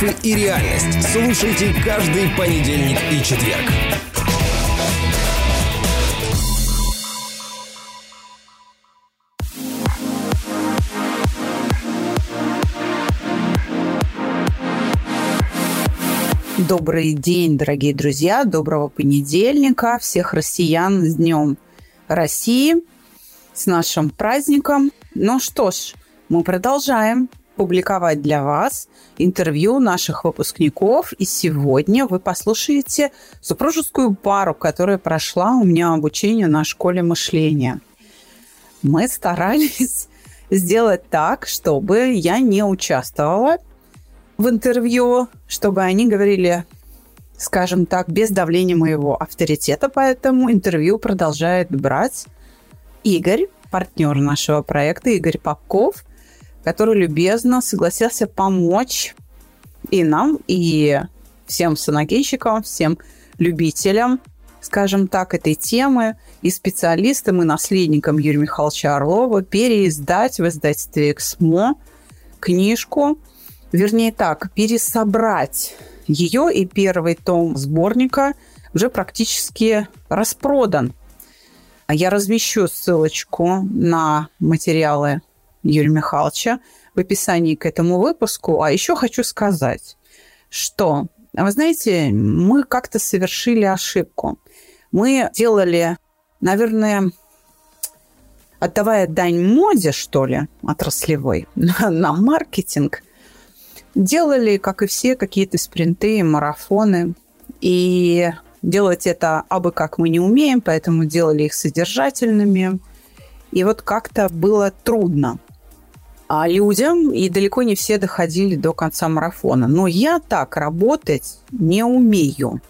Мифы и реальность. Слушайте каждый понедельник и четверг. Добрый день, дорогие друзья, доброго понедельника, всех россиян с Днем России, с нашим праздником. Ну что ж, мы продолжаем публиковать для вас интервью наших выпускников. И сегодня вы послушаете супружескую пару, которая прошла у меня обучение на школе мышления. Мы старались сделать так, чтобы я не участвовала в интервью, чтобы они говорили, скажем так, без давления моего авторитета, поэтому интервью продолжает брать Игорь, партнер нашего проекта, Игорь Попков, который любезно согласился помочь и нам, и всем саногенщикам, всем любителям, скажем так, этой темы, и специалистам, и наследникам Юрия Михайловича Орлова переиздать в издательстве «Эксмо» книжку вернее так, пересобрать ее, и первый том сборника уже практически распродан. Я размещу ссылочку на материалы Юрия Михайловича в описании к этому выпуску. А еще хочу сказать, что, вы знаете, мы как-то совершили ошибку. Мы делали, наверное, отдавая дань моде, что ли, отраслевой, на, маркетинг, Делали, как и все, какие-то спринты, марафоны. И делать это абы как мы не умеем, поэтому делали их содержательными. И вот как-то было трудно а людям, и далеко не все доходили до конца марафона. Но я так работать не умею,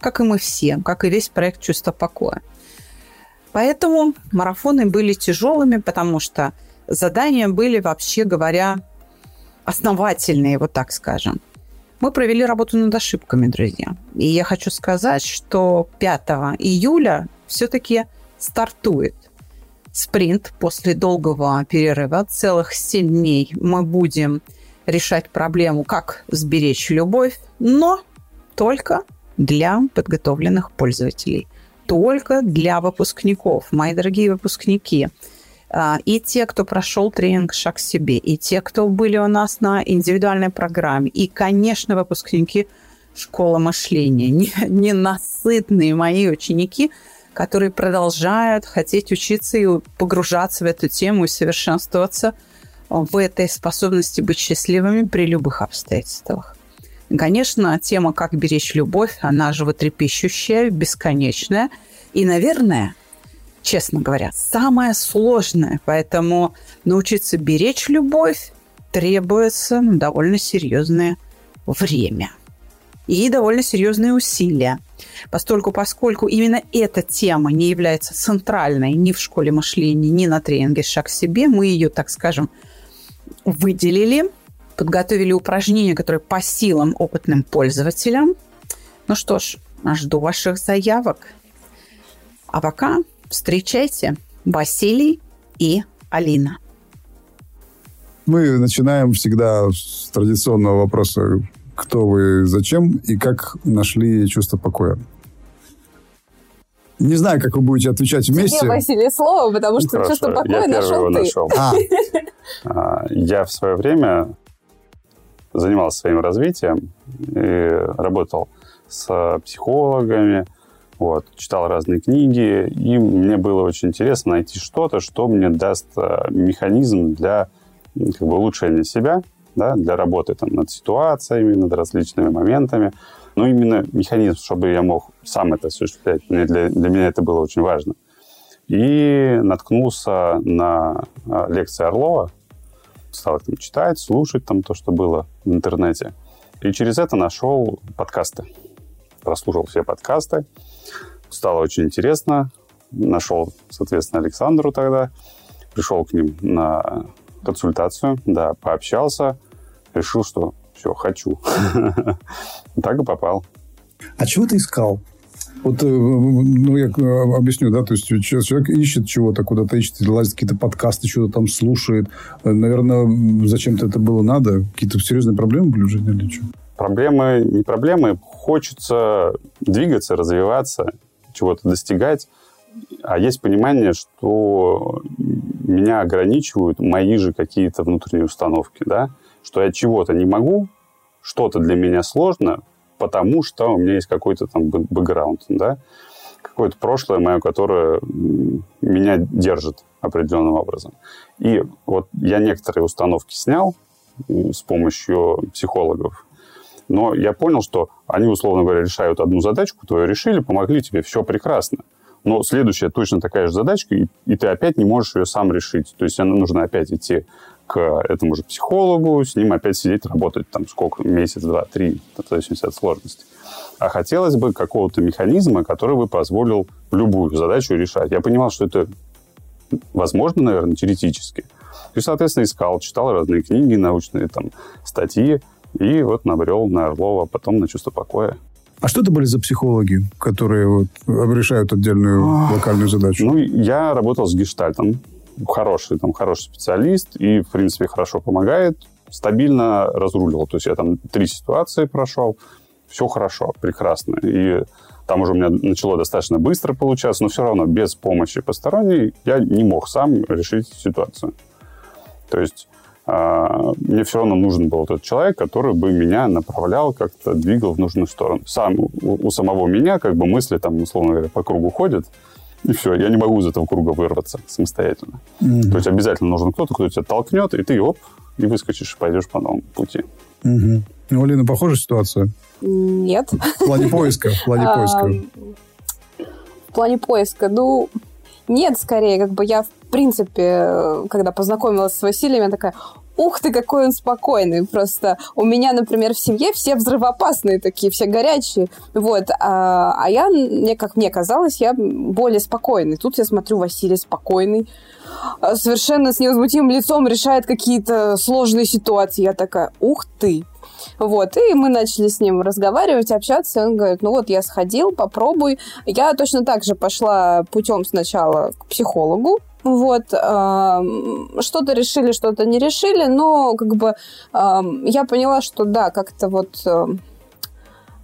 как и мы все, как и весь проект «Чувство покоя». Поэтому марафоны были тяжелыми, потому что задания были, вообще говоря, основательные, вот так скажем. Мы провели работу над ошибками, друзья. И я хочу сказать, что 5 июля все-таки стартует спринт после долгого перерыва. Целых 7 дней мы будем решать проблему, как сберечь любовь, но только для подготовленных пользователей. Только для выпускников. Мои дорогие выпускники – а, и те, кто прошел тренинг «Шаг к себе», и те, кто были у нас на индивидуальной программе, и, конечно, выпускники школы мышления, ненасытные мои ученики, которые продолжают хотеть учиться и погружаться в эту тему и совершенствоваться в этой способности быть счастливыми при любых обстоятельствах. Конечно, тема «Как беречь любовь», она животрепещущая, бесконечная. И, наверное, честно говоря, самое сложное. Поэтому научиться беречь любовь требуется довольно серьезное время и довольно серьезные усилия. Постольку, поскольку именно эта тема не является центральной ни в школе мышления, ни на тренинге «Шаг к себе», мы ее, так скажем, выделили, подготовили упражнения, которые по силам опытным пользователям. Ну что ж, жду ваших заявок. А пока Встречайте, Василий и Алина. Мы начинаем всегда с традиционного вопроса «Кто вы, зачем?» и как нашли чувство покоя. Не знаю, как вы будете отвечать вместе. Тебе, Василий, слово, потому что Хорошо, чувство покоя я нашел его ты. нашел. А, А, Я в свое время занимался своим развитием и работал с психологами, вот, читал разные книги, и мне было очень интересно найти что-то, что мне даст э, механизм для как бы, улучшения себя, да, для работы там, над ситуациями, над различными моментами. Но именно механизм, чтобы я мог сам это осуществлять, мне для, для меня это было очень важно. И наткнулся на э, лекции Орлова, стал там читать, слушать там то, что было в интернете. И через это нашел подкасты. Прослушал все подкасты, стало очень интересно. Нашел, соответственно, Александру тогда. Пришел к ним на консультацию, да, пообщался. Решил, что все, хочу. Так и попал. А чего ты искал? Вот, э, ну, я э, объясню, да, то есть человек ищет чего-то, куда-то ищет, лазит какие-то подкасты, что-то там слушает. Наверное, зачем-то это было надо? Какие-то серьезные проблемы были в жизни или что? Проблемы, не проблемы. Хочется двигаться, развиваться, чего-то достигать. А есть понимание, что меня ограничивают мои же какие-то внутренние установки, да, что я чего-то не могу, что-то для меня сложно, потому что у меня есть какой-то там бэкграунд, да, какое-то прошлое мое, которое меня держит определенным образом. И вот я некоторые установки снял с помощью психологов, но я понял, что они, условно говоря, решают одну задачку, твою решили, помогли тебе, все прекрасно. Но следующая точно такая же задачка, и, и ты опять не можешь ее сам решить. То есть нужно опять идти к этому же психологу, с ним опять сидеть, работать там сколько, месяц, два, три, в зависимости от сложности. А хотелось бы какого-то механизма, который бы позволил любую задачу решать. Я понимал, что это возможно, наверное, теоретически. И, соответственно, искал, читал разные книги, научные там статьи, и вот набрел на Орлова, а потом на чувство покоя. А что это были за психологи, которые вот решают отдельную локальную задачу? Ну, я работал с гештальтом. Хороший, там, хороший специалист и, в принципе, хорошо помогает. Стабильно разруливал. То есть я там три ситуации прошел. Все хорошо, прекрасно. И там уже у меня начало достаточно быстро получаться, но все равно без помощи посторонней я не мог сам решить ситуацию. То есть а, мне все равно нужен был тот человек, который бы меня направлял, как-то двигал в нужную сторону. Сам, у, у самого меня как бы мысли там, условно говоря, по кругу ходят, и все, я не могу из этого круга вырваться самостоятельно. Mm-hmm. То есть обязательно нужен кто-то, кто тебя толкнет, и ты оп, и выскочишь, и пойдешь по новому пути. Mm-hmm. У Алины похожая ситуация? Нет. В плане поиска? В плане поиска. В плане поиска, ну, нет, скорее, как бы я, в принципе, когда познакомилась с Василием, я такая, ух ты, какой он спокойный. Просто у меня, например, в семье все взрывоопасные такие, все горячие. Вот. А, а я, мне, как мне казалось, я более спокойный. Тут я смотрю, Василий спокойный. А, совершенно с невозмутимым лицом решает какие-то сложные ситуации. Я такая, ух ты, вот, и мы начали с ним разговаривать, общаться, он говорит, ну вот я сходил, попробуй. Я точно так же пошла путем сначала к психологу, вот, что-то решили, что-то не решили, но как бы я поняла, что да, как-то вот а,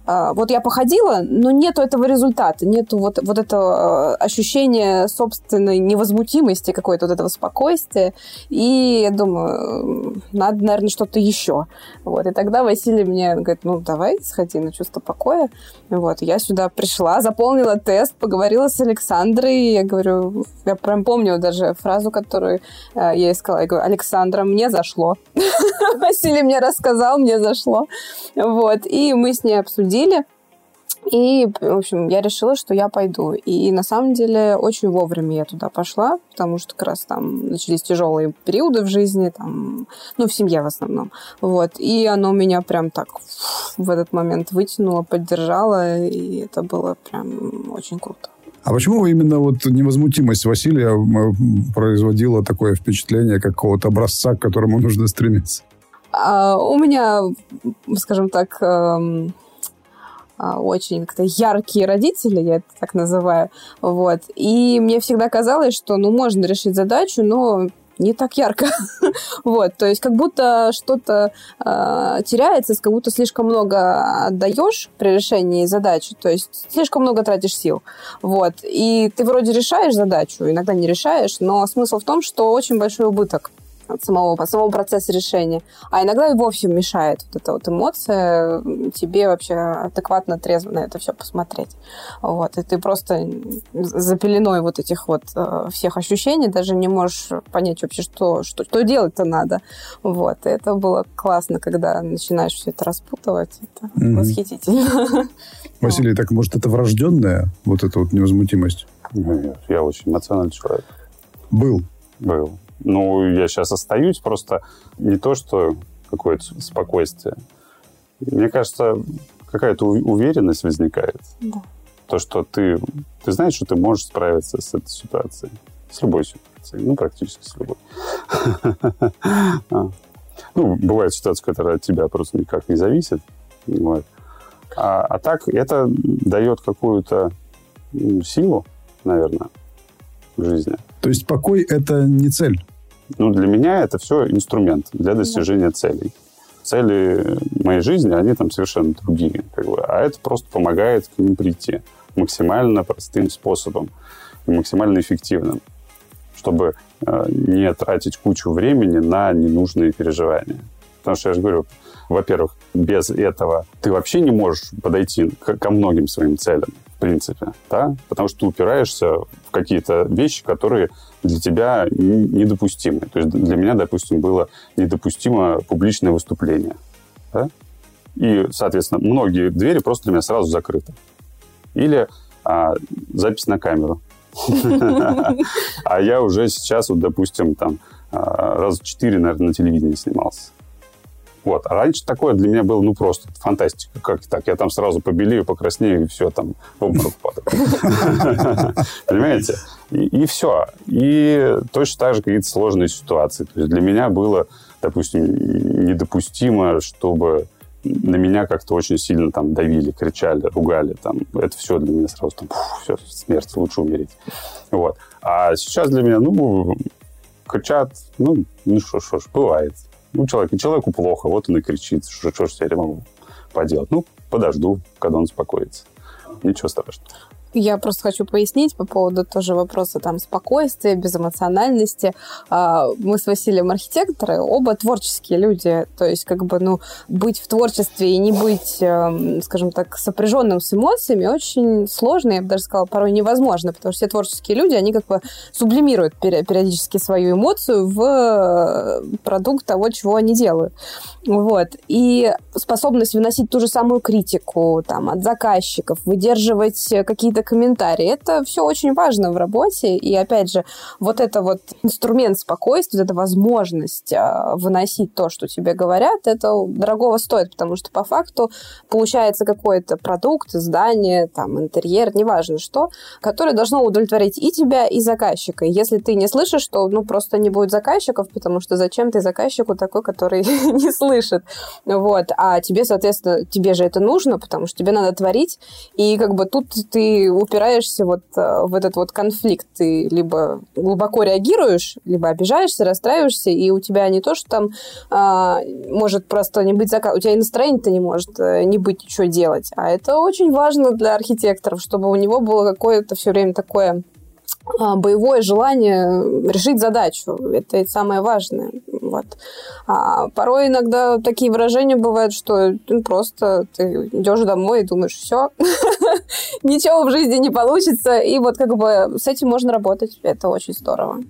вот я походила, но нету этого результата, нету вот, вот этого а, ощущения собственной невозмутимости, какой-то вот этого спокойствия. И я думаю, надо, наверное, что-то еще. Вот. И тогда Василий мне говорит, ну, давай сходи на чувство покоя. Вот. Я сюда пришла, заполнила тест, поговорила с Александрой. Я говорю, я прям помню даже фразу, которую я ей сказала. Я говорю, Александра, мне зашло. Василий мне рассказал, мне зашло. Вот. И мы с ней обсудили обсудили. И, в общем, я решила, что я пойду. И на самом деле очень вовремя я туда пошла, потому что как раз там начались тяжелые периоды в жизни, там, ну, в семье в основном. Вот. И оно меня прям так в этот момент вытянуло, поддержало, и это было прям очень круто. А почему именно вот невозмутимость Василия производила такое впечатление какого-то образца, к которому нужно стремиться? А, у меня, скажем так, эм, очень как-то яркие родители, я это так называю, вот. И мне всегда казалось, что, ну, можно решить задачу, но не так ярко. вот, то есть как будто что-то э, теряется, как будто слишком много отдаешь при решении задачи, то есть слишком много тратишь сил. Вот, и ты вроде решаешь задачу, иногда не решаешь, но смысл в том, что очень большой убыток от самого, от самого процесса решения. А иногда и вовсе мешает вот эта вот эмоция тебе вообще адекватно, трезво на это все посмотреть. Вот. И ты просто за пеленой вот этих вот э, всех ощущений даже не можешь понять вообще, что, что, что делать-то надо. Вот. И это было классно, когда начинаешь все это распутывать. Это mm-hmm. восхитительно. Василий, так может это врожденная вот эта вот невозмутимость? Нет, я очень эмоциональный человек. Был? Был. Ну, я сейчас остаюсь, просто не то, что какое-то спокойствие. Мне кажется, какая-то уверенность возникает. Да. То, что ты, ты знаешь, что ты можешь справиться с этой ситуацией. С любой ситуацией. Ну, практически с любой. А. Ну, бывает ситуация, которая от тебя просто никак не зависит. Вот. А, а так это дает какую-то силу, наверное, в жизни. То есть покой – это не цель? Ну, для меня это все инструмент для достижения целей. Цели моей жизни, они там совершенно другие. Как бы, а это просто помогает к ним прийти максимально простым способом и максимально эффективным, чтобы э, не тратить кучу времени на ненужные переживания. Потому что я же говорю, во-первых, без этого ты вообще не можешь подойти ко многим своим целям, в принципе, да? Потому что ты упираешься в какие-то вещи, которые для тебя недопустимы. То есть для меня, допустим, было недопустимо публичное выступление, да? И, соответственно, многие двери просто для меня сразу закрыты. Или а, запись на камеру. А я уже сейчас, вот, допустим, там а, раз четыре, наверное, на телевидении снимался. Вот. А раньше такое для меня было, ну, просто фантастика. Как так? Я там сразу побелею, покраснею, и все, там, в обморок падаю. Понимаете? И, все. И точно так же какие-то сложные ситуации. То есть для меня было, допустим, недопустимо, чтобы на меня как-то очень сильно там давили, кричали, ругали. Там. Это все для меня сразу там, все, смерть, лучше умереть. Вот. А сейчас для меня, ну, кричат, ну, ну что ж, бывает. Ну, человек, человеку плохо, вот он и кричит, что, что ж я могу поделать. Ну, подожду, когда он успокоится. Ничего страшного. Я просто хочу пояснить по поводу тоже вопроса там спокойствия, безэмоциональности. А, мы с Василием архитекторы, оба творческие люди. То есть как бы, ну, быть в творчестве и не быть, эм, скажем так, сопряженным с эмоциями очень сложно, я бы даже сказала, порой невозможно, потому что все творческие люди, они как бы сублимируют периодически свою эмоцию в э, продукт того, чего они делают. Вот. И способность выносить ту же самую критику там, от заказчиков, выдерживать какие-то комментарии. Это все очень важно в работе. И опять же, вот это вот инструмент спокойствия, вот эта возможность а, выносить то, что тебе говорят, это дорогого стоит, потому что по факту получается какой-то продукт, здание, там, интерьер, неважно что, которое должно удовлетворить и тебя, и заказчика. если ты не слышишь, то ну, просто не будет заказчиков, потому что зачем ты заказчику такой, который не слышит. Вот. А тебе, соответственно, тебе же это нужно, потому что тебе надо творить. И как бы тут ты упираешься вот э, в этот вот конфликт. Ты либо глубоко реагируешь, либо обижаешься, расстраиваешься, и у тебя не то, что там а, может просто не быть заказ, у тебя и настроение-то не может э, не быть ничего делать. А это очень важно для архитекторов, чтобы у него было какое-то все время такое боевое желание решить задачу. Это самое важное. Вот. А порой иногда такие выражения бывают, что ну, просто ты идешь домой и думаешь, все, ничего в жизни не получится. И вот как бы с этим можно работать. Это очень здорово.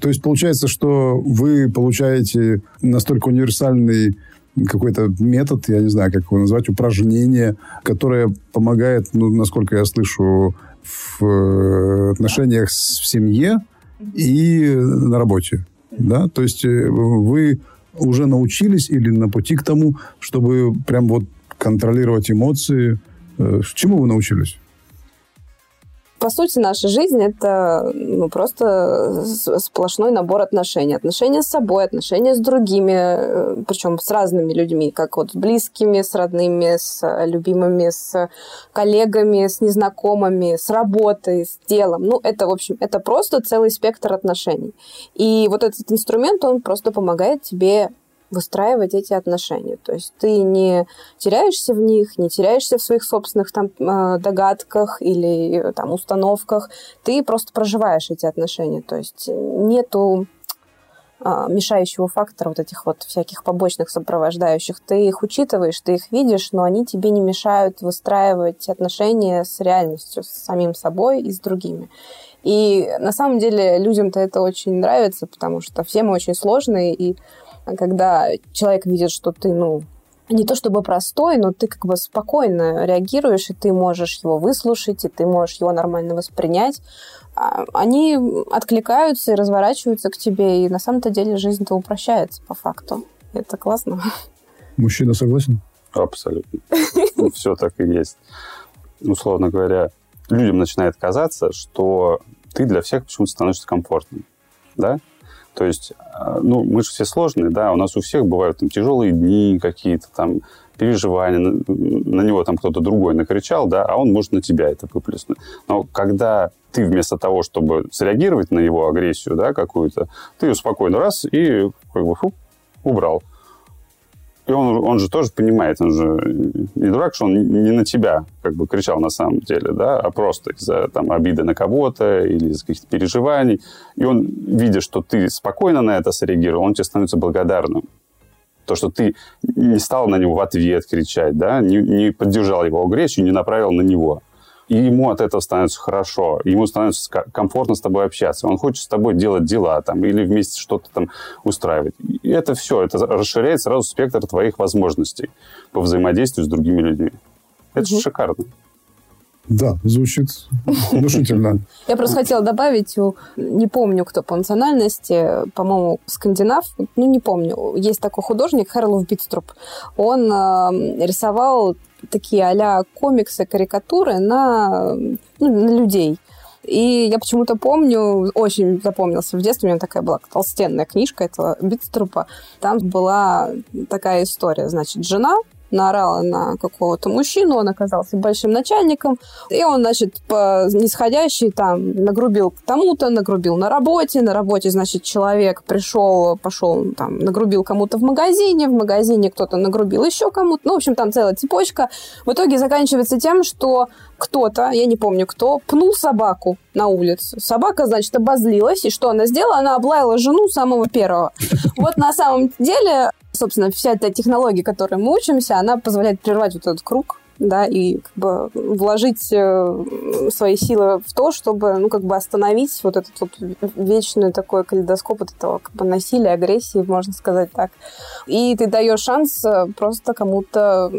То есть получается, что вы получаете настолько универсальный какой-то метод, я не знаю, как его назвать, упражнение, которое помогает, ну, насколько я слышу, в э, отношениях в семье и на работе. Да? То есть э, вы уже научились или на пути к тому, чтобы прям вот контролировать эмоции. Э, чему вы научились? По сути, наша жизнь — это ну, просто сплошной набор отношений. Отношения с собой, отношения с другими, э, причем с разными людьми, как вот с близкими, с родными, с любимыми, с коллегами, с незнакомыми, с работой, с делом. Ну, это, в общем, это просто целый спектр отношений. И вот этот инструмент, он просто помогает тебе выстраивать эти отношения. То есть ты не теряешься в них, не теряешься в своих собственных там э, догадках или там установках. Ты просто проживаешь эти отношения. То есть нету а, мешающего фактора, вот этих вот всяких побочных сопровождающих. Ты их учитываешь, ты их видишь, но они тебе не мешают выстраивать отношения с реальностью, с самим собой и с другими. И на самом деле людям-то это очень нравится, потому что все мы очень сложные, и когда человек видит, что ты, ну, не то чтобы простой, но ты как бы спокойно реагируешь, и ты можешь его выслушать, и ты можешь его нормально воспринять, а, они откликаются и разворачиваются к тебе, и на самом-то деле жизнь-то упрощается по факту. Это классно. Мужчина согласен? Абсолютно. Ну, Все так и есть. Условно говоря, людям начинает казаться, что ты для всех почему-то становишься комфортным. Да? То есть, э, ну, мы же все сложные, да, у нас у всех бывают там тяжелые дни какие-то, там, переживания, на него там кто-то другой накричал, да, а он может на тебя это выплеснуть. Но когда ты вместо того, чтобы среагировать на его агрессию, да, какую-то, ты ее спокойно раз и как бы фу, убрал. И он, он же тоже понимает, он же не дурак, что он не на тебя как бы кричал на самом деле, да, а просто из-за там обиды на кого-то или из каких-то переживаний. И он, видя, что ты спокойно на это среагировал, он тебе становится благодарным. То, что ты не стал на него в ответ кричать, да, не, не поддержал его агрессию, не направил на него и ему от этого становится хорошо, ему становится комфортно с тобой общаться, он хочет с тобой делать дела там, или вместе что-то там устраивать. И это все, это расширяет сразу спектр твоих возможностей по взаимодействию с другими людьми. Это угу. шикарно. Да, звучит внушительно. Я просто хотела добавить, не помню, кто по национальности, по-моему, скандинав, ну, не помню. Есть такой художник, Харлов Битструп. Он э, рисовал такие а комиксы, карикатуры на, ну, на людей. И я почему-то помню, очень запомнился в детстве, у меня такая была толстенная книжка этого Битструпа. Там была такая история. Значит, жена наорала на какого-то мужчину, он оказался большим начальником, и он, значит, по нисходящей там нагрубил тому-то, нагрубил на работе, на работе, значит, человек пришел, пошел там, нагрубил кому-то в магазине, в магазине кто-то нагрубил еще кому-то, ну, в общем, там целая цепочка. В итоге заканчивается тем, что кто-то, я не помню кто, пнул собаку на улице. Собака, значит, обозлилась, и что она сделала? Она облаяла жену самого первого. Вот на самом деле собственно, вся эта технология, которой мы учимся, она позволяет прервать вот этот круг, да, и как бы вложить э, свои силы в то, чтобы, ну, как бы остановить вот этот вот вечный такой калейдоскоп от этого как бы насилия, агрессии, можно сказать так. И ты даешь шанс э, просто кому-то,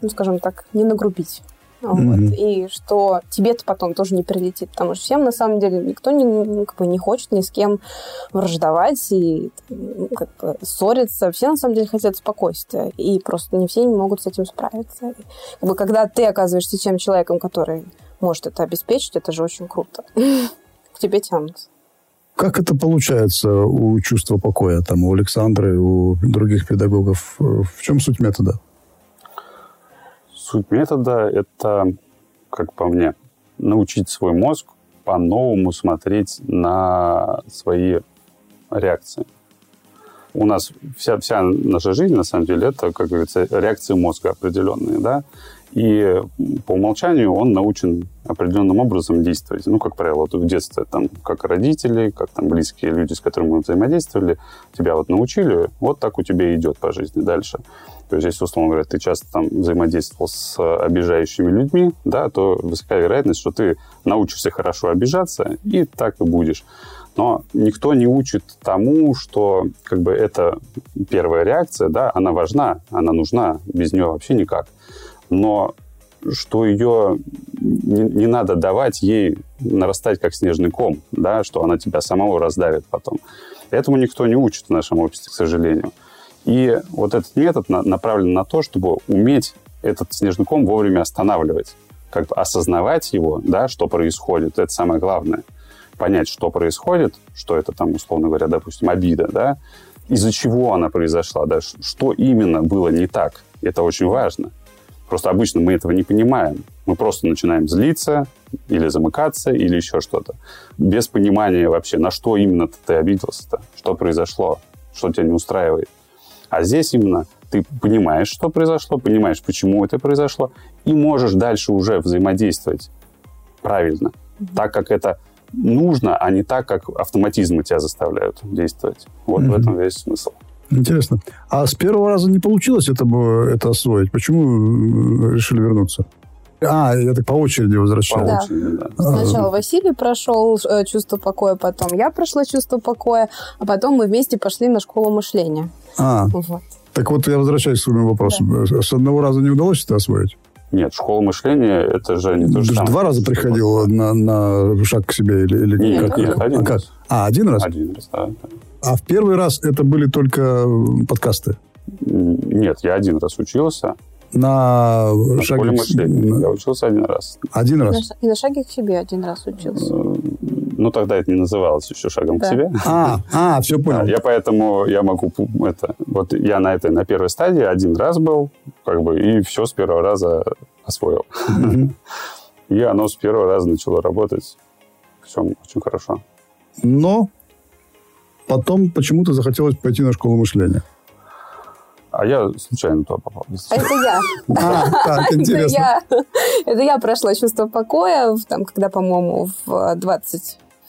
ну, скажем так, не нагрубить. Mm-hmm. И что тебе-то потом тоже не прилетит, потому что всем на самом деле никто не, ну, как бы, не хочет ни с кем враждовать и ну, как бы, ссориться. Все на самом деле хотят спокойствия, и просто не все не могут с этим справиться. И, как бы, когда ты оказываешься тем человеком, который может это обеспечить, это же очень круто. К тебе тянутся. Как это получается у чувства покоя, там, у Александры, у других педагогов? В чем суть метода? Суть метода – это, как по мне, научить свой мозг по-новому смотреть на свои реакции. У нас вся, вся наша жизнь, на самом деле, это, как говорится, реакции мозга определенные, да, и по умолчанию он научен определенным образом действовать. Ну, как правило, вот в детстве, там, как родители, как там близкие люди, с которыми мы взаимодействовали, тебя вот научили, вот так у тебя идет по жизни дальше. То есть, если, условно говоря, ты часто там взаимодействовал с обижающими людьми, да, то высока вероятность, что ты научишься хорошо обижаться, и так и будешь. Но никто не учит тому, что как бы это первая реакция, да, она важна, она нужна, без нее вообще никак. Но что ее не, не надо давать ей нарастать как снежный ком, да, что она тебя самого раздавит потом. Этому никто не учит в нашем обществе, к сожалению. И вот этот метод на, направлен на то, чтобы уметь этот снежный ком вовремя останавливать, как бы осознавать его, да, что происходит, это самое главное. Понять, что происходит, что это там, условно говоря, допустим, обида, да, из-за чего она произошла, да, что именно было не так. Это очень важно. Просто обычно мы этого не понимаем. Мы просто начинаем злиться или замыкаться, или еще что-то. Без понимания вообще, на что именно ты обиделся-то, что произошло, что тебя не устраивает. А здесь именно ты понимаешь, что произошло, понимаешь, почему это произошло, и можешь дальше уже взаимодействовать правильно, mm-hmm. так как это нужно, а не так, как автоматизмы тебя заставляют действовать. Вот mm-hmm. в этом весь смысл. Интересно. А с первого раза не получилось это, это освоить? Почему решили вернуться? А, я так по очереди возвращаюсь. Да. Очереди, да. Сначала Василий прошел э, чувство покоя, потом я прошла чувство покоя, а потом мы вместе пошли на школу мышления. А, вот. так вот я возвращаюсь к своему вопросу. Да. С одного раза не удалось это освоить? Нет, школа мышления это же не то же самое. Два раза приходил на, на шаг к себе или, или нет, как? Нет, один а, раз. А, один раз? Один раз, да. А в первый раз это были только подкасты? Нет, я один раз учился. На, на шаге... школе мышления. Я учился один раз. Один раз? И на шаге к себе один раз учился. Э, Ну, тогда это не называлось еще шагом Да. к себе. А, а, все Да, понял. я поэтому я могу это вот я на этой на первой стадии один раз был как бы и все с первого раза освоил и оно с первого раза начало работать все очень хорошо Но потом почему-то захотелось пойти на школу мышления. А я случайно туда попал А это я. А, так, Это интересно. я. Это я прошла чувство покоя, в- там, когда, по-моему, в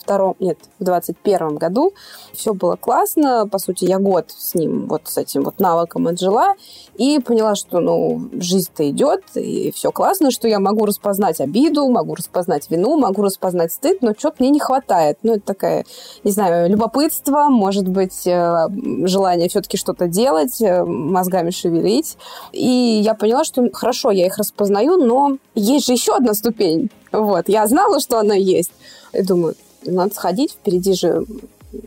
22 нет, в 21 году все было классно. По сути, я год с ним, вот с этим вот навыком отжила и поняла, что, ну, жизнь-то идет, и все классно, что я могу распознать обиду, могу распознать вину, могу распознать стыд, но что-то мне не хватает. Ну, это такая, не знаю, любопытство, может быть, э, желание все-таки что-то делать, э, мозгами шевелить. И я поняла, что хорошо, я их распознаю, но есть же еще одна ступень. Вот, я знала, что она есть. И думаю, надо сходить, впереди же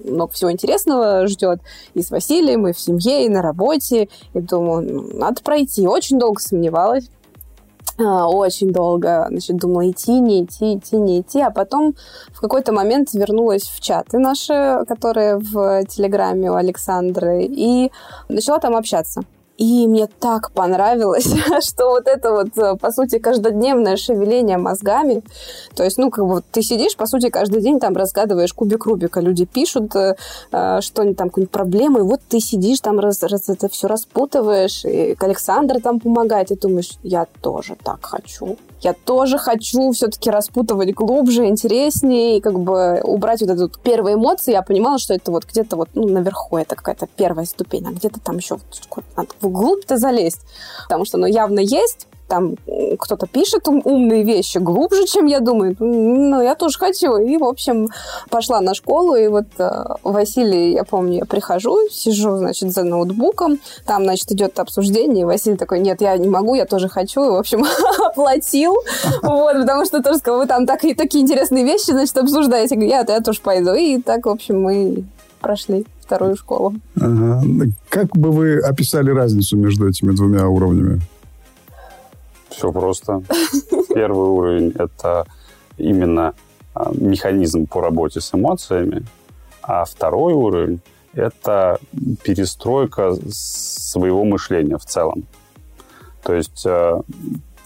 много всего интересного ждет и с Василием, и в семье, и на работе. И думаю, ну, надо пройти. Очень долго сомневалась. А, Очень долго, значит, думала, идти, не идти, идти, не идти. А потом в какой-то момент вернулась в чаты наши, которые в Телеграме у Александры, и начала там общаться. И мне так понравилось, что вот это вот, э, по сути, каждодневное шевеление мозгами, то есть, ну, как бы ты сидишь, по сути, каждый день там разгадываешь кубик Рубика, люди пишут, э, э, что они там, какие-нибудь проблемы, и вот ты сидишь там, раз, раз это все распутываешь, и Александр там помогает, и думаешь, я тоже так хочу. Я тоже хочу все-таки распутывать глубже, интереснее, и как бы убрать вот эту вот первые эмоции. Я понимала, что это вот где-то вот ну, наверху, это какая-то первая ступень, а где-то там еще вот надо вглубь-то залезть. Потому что, ну, явно есть там кто-то пишет ум- умные вещи глубже, чем я думаю. Ну, я тоже хочу. И, в общем, пошла на школу, и вот э, Василий, я помню, я прихожу, сижу, значит, за ноутбуком, там, значит, идет обсуждение, и Василий такой, нет, я не могу, я тоже хочу, и, в общем, оплатил, вот, потому что тоже сказал, вы там так, и такие интересные вещи, значит, обсуждаете. Я, я тоже пойду. И так, в общем, мы прошли вторую школу. Ага. Как бы вы описали разницу между этими двумя уровнями? Все просто первый уровень это именно а, механизм по работе с эмоциями а второй уровень это перестройка своего мышления в целом то есть э,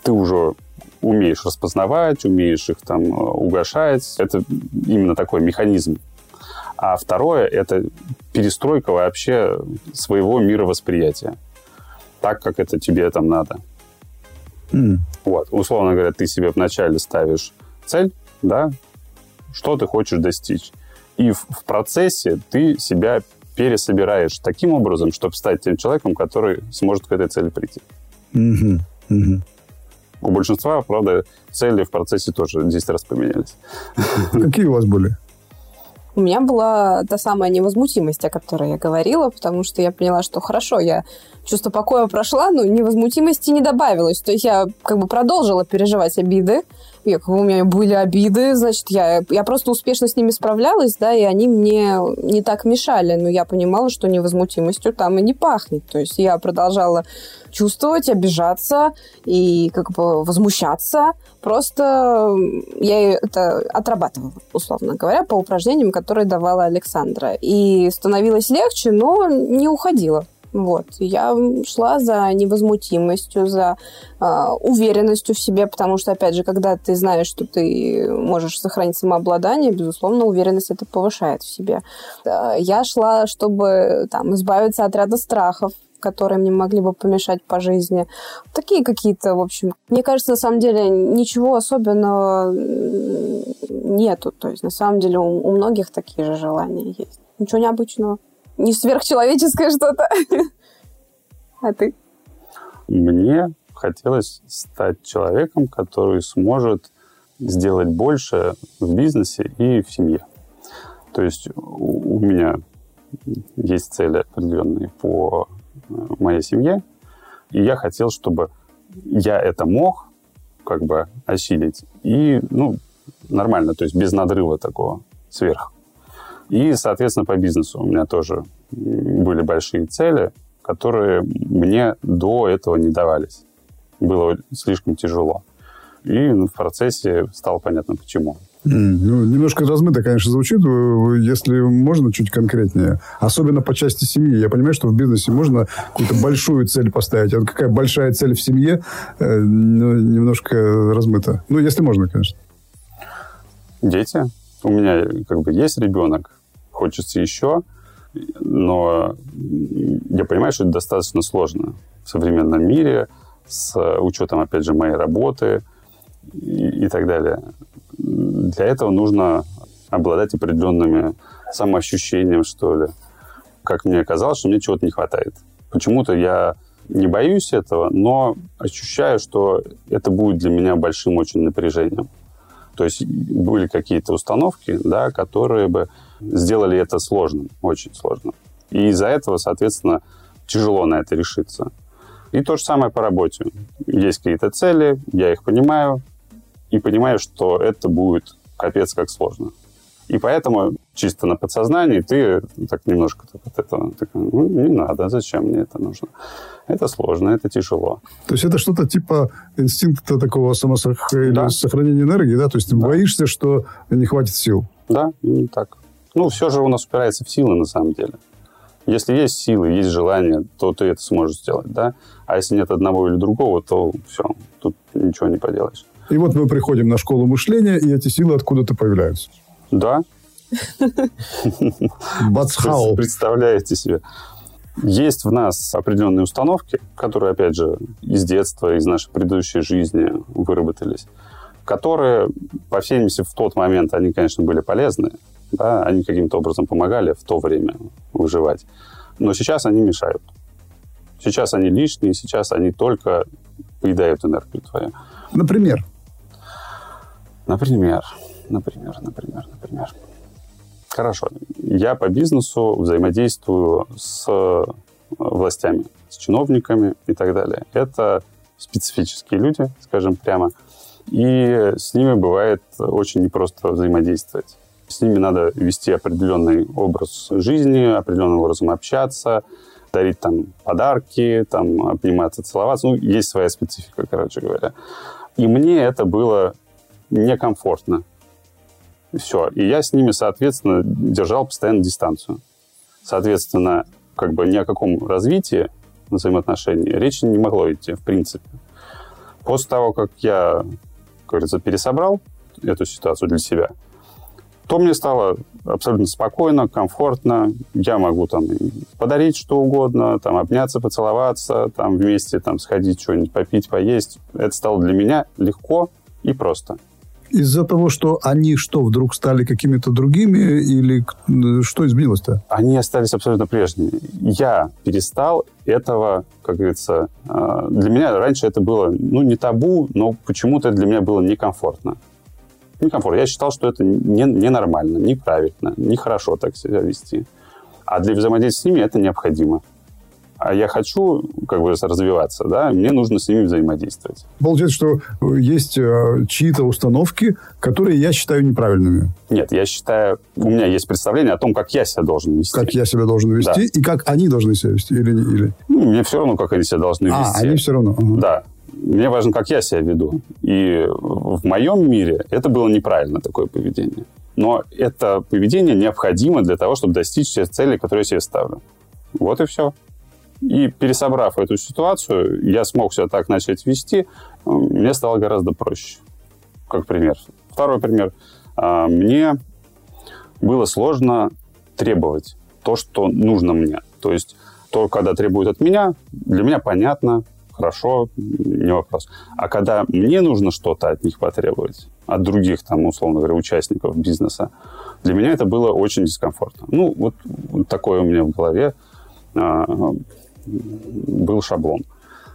ты уже умеешь распознавать, умеешь их там э, угошать. Это именно такой механизм. А второе – это перестройка вообще своего мировосприятия. Так, как это тебе там надо. М. Вот, условно говоря, ты себе вначале ставишь цель, да, что ты хочешь достичь. И в, в процессе ты себя пересобираешь таким образом, чтобы стать тем человеком, который сможет к этой цели прийти. Мгм. Мгм. У большинства, правда, цели в процессе тоже 10 раз поменялись. Какие у вас были? У меня была та самая невозмутимость, о которой я говорила, потому что я поняла, что хорошо, я чувство покоя прошла, но невозмутимости не добавилось. То есть я как бы продолжила переживать обиды. Бы, у меня были обиды, значит, я, я просто успешно с ними справлялась, да, и они мне не так мешали. Но я понимала, что невозмутимостью там и не пахнет. То есть я продолжала чувствовать, обижаться и как бы возмущаться. Просто я это отрабатывала, условно говоря, по упражнениям, которые давала Александра. И становилось легче, но не уходила. Вот. Я шла за невозмутимостью, за э, уверенностью в себе, потому что, опять же, когда ты знаешь, что ты можешь сохранить самообладание, безусловно, уверенность это повышает в себе. Я шла, чтобы там, избавиться от ряда страхов, которые мне могли бы помешать по жизни. Такие какие-то, в общем. Мне кажется, на самом деле, ничего особенного нету. То есть, на самом деле, у, у многих такие же желания есть. Ничего необычного. Не сверхчеловеческое что-то. А ты? Мне хотелось стать человеком, который сможет сделать больше в бизнесе и в семье. То есть у меня есть цели определенные по э, моей семье, и я хотел, чтобы я это мог как бы осилить и, ну, нормально, то есть без надрыва такого сверх. И, соответственно, по бизнесу у меня тоже были большие цели, которые мне до этого не давались. Было слишком тяжело. И ну, в процессе стало понятно, почему. Ну, немножко размыто, конечно, звучит. Если можно, чуть конкретнее. Особенно по части семьи. Я понимаю, что в бизнесе можно какую-то большую цель поставить. А вот какая большая цель в семье, э, ну, немножко размыто. Ну, если можно, конечно. Дети. У меня как бы есть ребенок. Хочется еще. Но я понимаю, что это достаточно сложно в современном мире с учетом, опять же, моей работы и, и так далее для этого нужно обладать определенными самоощущением, что ли. Как мне казалось, что мне чего-то не хватает. Почему-то я не боюсь этого, но ощущаю, что это будет для меня большим очень напряжением. То есть были какие-то установки, да, которые бы сделали это сложным, очень сложным. И из-за этого, соответственно, тяжело на это решиться. И то же самое по работе. Есть какие-то цели, я их понимаю, и понимаешь, что это будет капец как сложно. И поэтому чисто на подсознании ты так немножко так, от этого, так, ну, не надо, зачем мне это нужно? Это сложно, это тяжело. То есть это что-то типа инстинкта такого самосохранения да. сохранения энергии, да? То есть ты да. боишься, что не хватит сил? Да, так. Ну, все же у нас упирается в силы на самом деле. Если есть силы, есть желание, то ты это сможешь сделать, да? А если нет одного или другого, то все, тут ничего не поделаешь. И вот мы приходим на школу мышления, и эти силы откуда-то появляются. Да. How? Представляете себе. Есть в нас определенные установки, которые, опять же, из детства, из нашей предыдущей жизни выработались, которые, по всей видимости, в тот момент, они, конечно, были полезны, да, они каким-то образом помогали в то время выживать. Но сейчас они мешают. Сейчас они лишние, сейчас они только поедают энергию твою. Например? Например, например, например, например. Хорошо. Я по бизнесу взаимодействую с э, властями, с чиновниками и так далее. Это специфические люди, скажем прямо. И с ними бывает очень непросто взаимодействовать. С ними надо вести определенный образ жизни, определенным образом общаться, дарить там подарки, там обниматься, целоваться. Ну, есть своя специфика, короче говоря. И мне это было некомфортно. Все. И я с ними, соответственно, держал постоянно дистанцию. Соответственно, как бы ни о каком развитии взаимоотношений речи не могло идти, в принципе. После того, как я, как говорится, пересобрал эту ситуацию для себя, то мне стало абсолютно спокойно, комфортно. Я могу там подарить что угодно, там обняться, поцеловаться, там вместе там сходить что-нибудь попить, поесть. Это стало для меня легко и просто из-за того, что они что, вдруг стали какими-то другими, или что изменилось-то? Они остались абсолютно прежними. Я перестал этого, как говорится, а, для меня раньше это было, ну, не табу, но почему-то для меня было некомфортно. Некомфортно. Я считал, что это ненормально, не неправильно, нехорошо так себя вести. А для взаимодействия с ними это необходимо а я хочу как бы развиваться, да, мне нужно с ними взаимодействовать. Получается, что есть э, чьи-то установки, которые я считаю неправильными. Нет, я считаю, у меня есть представление о том, как я себя должен вести. Как я себя должен вести да. и как они должны себя вести или или. Ну, мне все равно, как они себя должны а, вести. А, они все равно. Ага. Да. Мне важно, как я себя веду. И в моем мире это было неправильно такое поведение. Но это поведение необходимо для того, чтобы достичь тех целей, которые я себе ставлю. Вот и все. И пересобрав эту ситуацию, я смог себя так начать вести, мне стало гораздо проще. Как пример. Второй пример. А, мне было сложно требовать то, что нужно мне. То есть то, когда требуют от меня, для меня понятно, хорошо, не вопрос. А когда мне нужно что-то от них потребовать, от других, там, условно говоря, участников бизнеса, для меня это было очень дискомфортно. Ну, вот, вот такое у меня в голове а, был шаблон.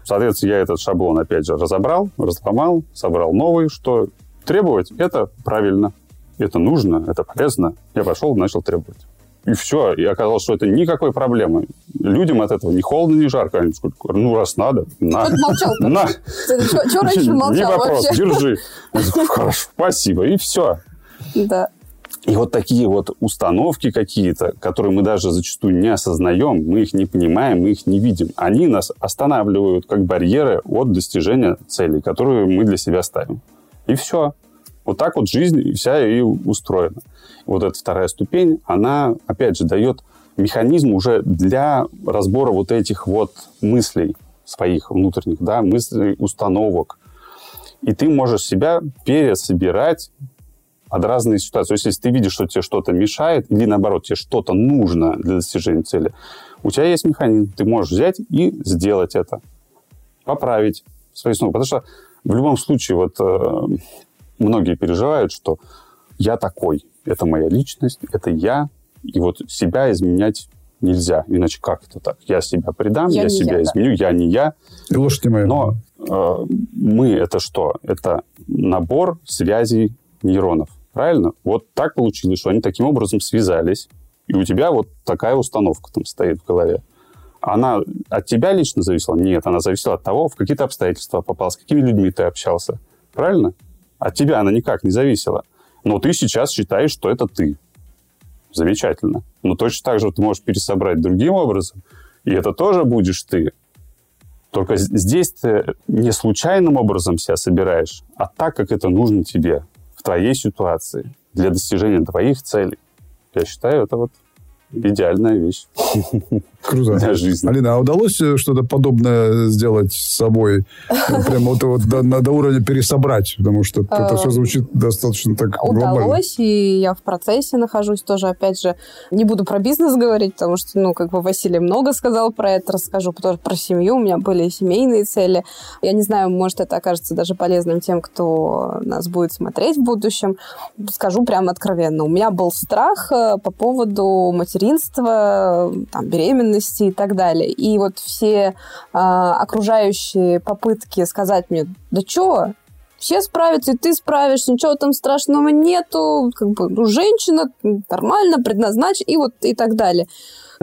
Соответственно, я этот шаблон, опять же, разобрал, разломал, собрал новый, что требовать – это правильно, это нужно, это полезно. Я пошел, начал требовать. И все. И оказалось, что это никакой проблемы. Людям от этого ни холодно, ни жарко. Они скажут, ну, раз надо, на. Вот молчал. На. Что раньше молчал Не вопрос, держи. Хорошо, спасибо. И все. Да. И вот такие вот установки какие-то, которые мы даже зачастую не осознаем, мы их не понимаем, мы их не видим, они нас останавливают как барьеры от достижения целей, которые мы для себя ставим. И все. Вот так вот жизнь вся и устроена. Вот эта вторая ступень, она, опять же, дает механизм уже для разбора вот этих вот мыслей своих внутренних, да, мыслей, установок. И ты можешь себя пересобирать под разные ситуации. То есть, если ты видишь, что тебе что-то мешает, или наоборот, тебе что-то нужно для достижения цели, у тебя есть механизм. Ты можешь взять и сделать это. Поправить свои снова. Потому что в любом случае, вот э, многие переживают, что я такой, это моя личность, это я, и вот себя изменять нельзя. Иначе как это так? Я себя предам, я, я себя я, изменю, да. я не я. И лошадь моя. Но э, мы это что? Это набор связей нейронов. Правильно? Вот так получилось, что они таким образом связались, и у тебя вот такая установка там стоит в голове. Она от тебя лично зависела? Нет, она зависела от того, в какие то обстоятельства попал, с какими людьми ты общался. Правильно? От тебя она никак не зависела. Но ты сейчас считаешь, что это ты. Замечательно. Но точно так же ты можешь пересобрать другим образом, и это тоже будешь ты. Только здесь ты не случайным образом себя собираешь, а так, как это нужно тебе в твоей ситуации для достижения твоих целей. Я считаю, это вот идеальная вещь. Круто. Для жизни. Алина, а удалось э, что-то подобное сделать с собой? Прямо вот, вот до, до уровня пересобрать? Потому что это все звучит достаточно так глобально. Удалось, и я в процессе нахожусь тоже. Опять же, не буду про бизнес говорить, потому что, ну, как бы Василий много сказал про это, расскажу тоже про семью. У меня были семейные цели. Я не знаю, может, это окажется даже полезным тем, кто нас будет смотреть в будущем. Скажу прямо откровенно. У меня был страх э, по поводу материнства, там, беременности, беременности и так далее. И вот все э, окружающие попытки сказать мне, да чё, все справятся, и ты справишься, ничего там страшного нету, как бы, ну, женщина нормально предназначена, и вот и так далее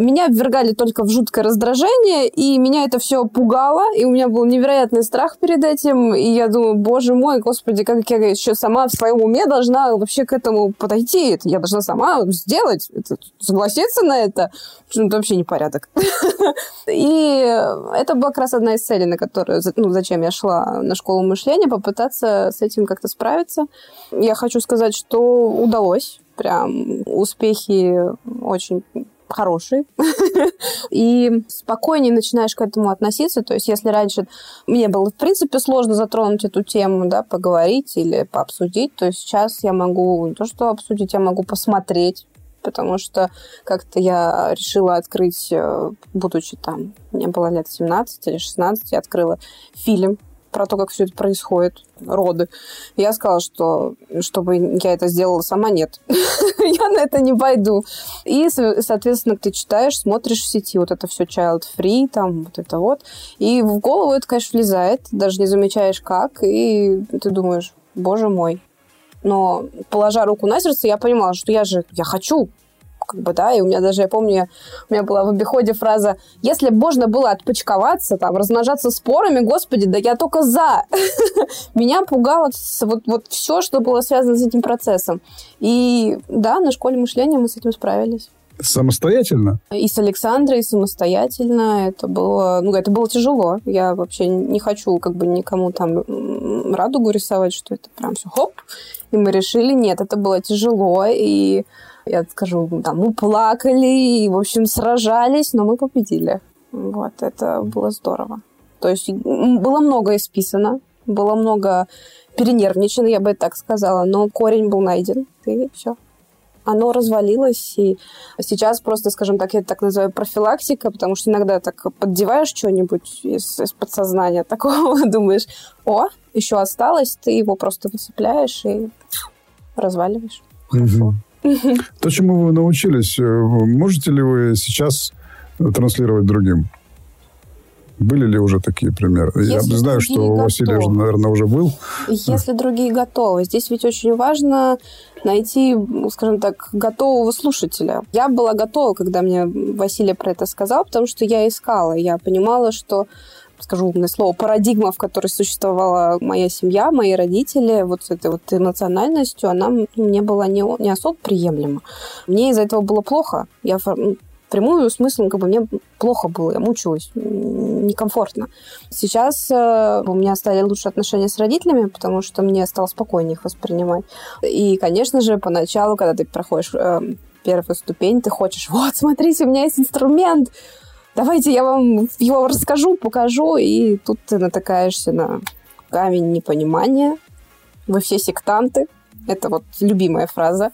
меня ввергали только в жуткое раздражение, и меня это все пугало, и у меня был невероятный страх перед этим, и я думаю, боже мой, господи, как я еще сама в своем уме должна вообще к этому подойти, это я должна сама сделать, это, согласиться на это, это вообще непорядок. И это была как раз одна из целей, на которую, ну, зачем я шла на школу мышления, попытаться с этим как-то справиться. Я хочу сказать, что удалось прям успехи очень хороший, и спокойнее начинаешь к этому относиться. То есть, если раньше мне было, в принципе, сложно затронуть эту тему, да, поговорить или пообсудить, то сейчас я могу не то что обсудить, я могу посмотреть, потому что как-то я решила открыть, э, будучи там, мне было лет 17 или 16, я открыла фильм про то, как все это происходит, роды. Я сказала, что чтобы я это сделала сама, нет. я на это не пойду. И, соответственно, ты читаешь, смотришь в сети вот это все child-free, там вот это вот. И в голову это, конечно, влезает, даже не замечаешь как, и ты думаешь, боже мой. Но, положа руку на сердце, я понимала, что я же, я хочу, как бы, да, и у меня даже, я помню, у меня была в обиходе фраза, если бы можно было отпочковаться, там, размножаться спорами, господи, да я только за. Меня пугало вот, вот все, что было связано с этим процессом. И да, на школе мышления мы с этим справились. Самостоятельно? И с Александрой, и самостоятельно. Это было, ну, это было тяжело. Я вообще не хочу как бы никому там радугу рисовать, что это прям все хоп. И мы решили, нет, это было тяжело. И я скажу, там, мы плакали и, в общем, сражались, но мы победили. Вот, это было здорово. То есть было много исписано, было много перенервничано, я бы так сказала, но корень был найден, и все. Оно развалилось, и сейчас просто, скажем так, я так называю профилактика, потому что иногда так поддеваешь что-нибудь из, из подсознания такого, думаешь, о, еще осталось, ты его просто выцепляешь и разваливаешь. Хорошо. То, чему вы научились, э, можете ли вы сейчас транслировать другим? Были ли уже такие примеры? Если Я знаю, что у Василия, готовы. наверное, уже был. Если другие готовы. Здесь ведь очень важно найти, скажем так, готового слушателя. Я была готова, когда мне Василий про это сказал, потому что я искала. Я понимала, что скажу умное слово, парадигма, в которой существовала моя семья, мои родители, вот с этой вот эмоциональностью, она мне была не, не особо приемлема. Мне из-за этого было плохо. Я прямую смыслом как бы мне плохо было, я мучилась, некомфортно. Сейчас э, у меня стали лучше отношения с родителями, потому что мне стало спокойнее их воспринимать. И, конечно же, поначалу, когда ты проходишь э, первую ступень, ты хочешь, вот, смотрите, у меня есть инструмент, давайте я вам его расскажу, покажу, и тут ты натыкаешься на камень непонимания, вы все сектанты, это вот любимая фраза.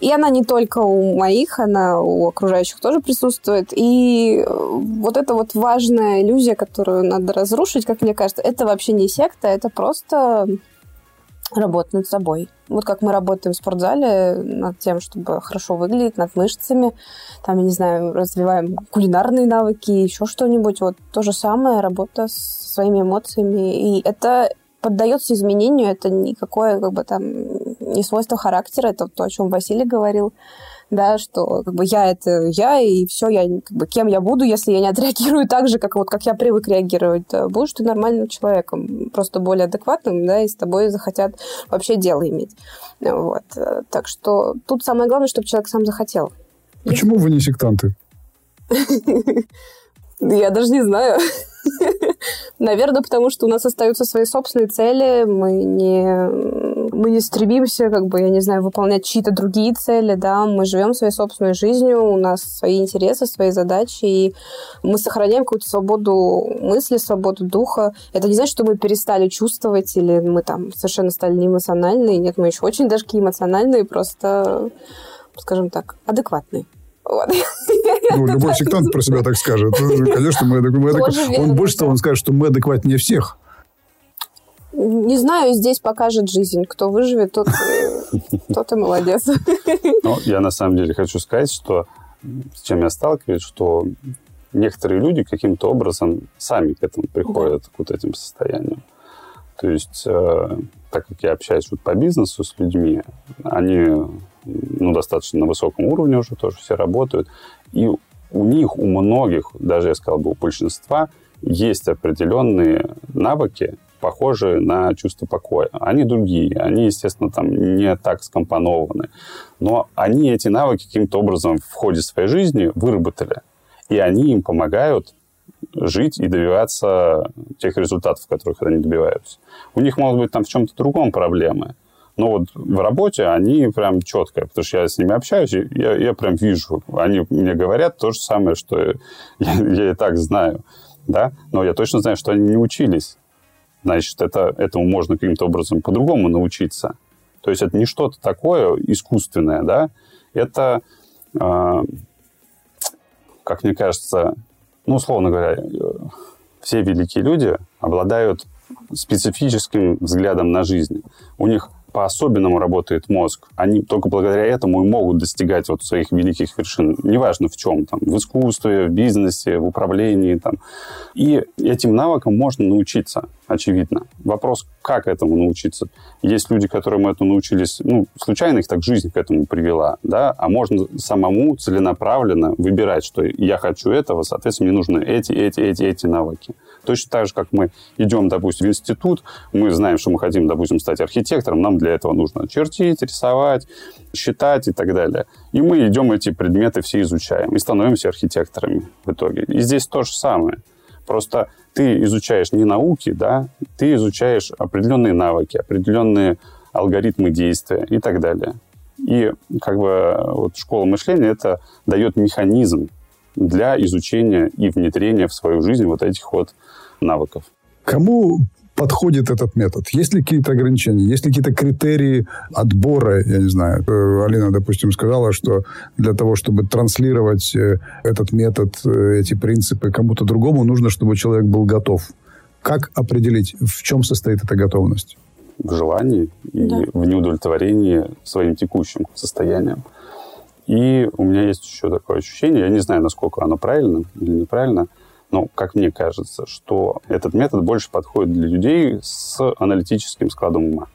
И она не только у моих, она у окружающих тоже присутствует. И э, вот эта вот важная иллюзия, которую надо разрушить, как мне кажется, это вообще не секта, это просто работа над собой. Вот как мы работаем в спортзале над тем, чтобы хорошо выглядеть, над мышцами, там, я не знаю, развиваем кулинарные навыки, еще что-нибудь. Вот то же самое, работа с своими эмоциями. И это поддается изменению, это никакое как бы там не свойство характера, это то, о чем Василий говорил, да, что как бы я это я, и все, я как бы кем я буду, если я не отреагирую так же, как вот как я привык реагировать, да, будешь ты нормальным человеком, просто более адекватным, да, и с тобой захотят вообще дело иметь. Вот. Так что тут самое главное, чтобы человек сам захотел. Почему вы не сектанты? Я даже не знаю. Наверное, потому что у нас остаются свои собственные цели, мы не, мы не стремимся, как бы, я не знаю, выполнять чьи-то другие цели, да, мы живем своей собственной жизнью, у нас свои интересы, свои задачи, и мы сохраняем какую-то свободу мысли, свободу духа. Это не значит, что мы перестали чувствовать или мы там совершенно стали неэмоциональные. Нет, мы еще очень даже эмоциональные, просто, скажем так, адекватные. Вот. Ну, любой сектант про себя так скажет. Ну, конечно, мы, мы адекватнее. Он больше того, он скажет, что мы адекватнее всех. Не знаю, здесь покажет жизнь. Кто выживет, тот, э, тот и молодец. Ну, я на самом деле хочу сказать, что с чем я сталкиваюсь, что некоторые люди каким-то образом сами к этому приходят, да. к вот этим состояниям. То есть, э, так как я общаюсь вот по бизнесу с людьми, они ну, достаточно на высоком уровне уже тоже все работают. И у них, у многих, даже я сказал бы, у большинства, есть определенные навыки, похожие на чувство покоя. Они другие, они, естественно, там не так скомпонованы. Но они эти навыки каким-то образом в ходе своей жизни выработали. И они им помогают жить и добиваться тех результатов, которых они добиваются. У них могут быть там в чем-то другом проблемы, но вот в работе они прям четко, потому что я с ними общаюсь, я, я прям вижу. Они мне говорят то же самое, что я, я и так знаю. Да? Но я точно знаю, что они не учились. Значит, это, этому можно каким-то образом по-другому научиться. То есть это не что-то такое искусственное, да? Это, э, как мне кажется, ну, условно говоря, все великие люди обладают специфическим взглядом на жизнь. У них по-особенному работает мозг. Они только благодаря этому и могут достигать вот своих великих вершин. Неважно в чем, там, в искусстве, в бизнесе, в управлении. Там. И этим навыкам можно научиться, очевидно. Вопрос, как этому научиться? Есть люди, которым этому научились, ну, случайно их так жизнь к этому привела, да, а можно самому целенаправленно выбирать, что я хочу этого, соответственно, мне нужны эти, эти, эти, эти навыки. Точно так же, как мы идем, допустим, в институт, мы знаем, что мы хотим, допустим, стать архитектором, нам для этого нужно чертить, рисовать, считать и так далее. И мы идем эти предметы все изучаем и становимся архитекторами в итоге. И здесь то же самое. Просто ты изучаешь не науки, да, ты изучаешь определенные навыки, определенные алгоритмы действия и так далее. И как бы вот школа мышления это дает механизм для изучения и внедрения в свою жизнь вот этих вот навыков. Кому подходит этот метод? Есть ли какие-то ограничения? Есть ли какие-то критерии отбора? Я не знаю. Э, Алина, допустим, сказала, что для того, чтобы транслировать э, этот метод, э, эти принципы кому-то другому, нужно, чтобы человек был готов. Как определить, в чем состоит эта готовность? В желании и да. в неудовлетворении своим текущим состоянием. И у меня есть еще такое ощущение, я не знаю, насколько оно правильно или неправильно, но, как мне кажется, что этот метод больше подходит для людей с аналитическим складом ума.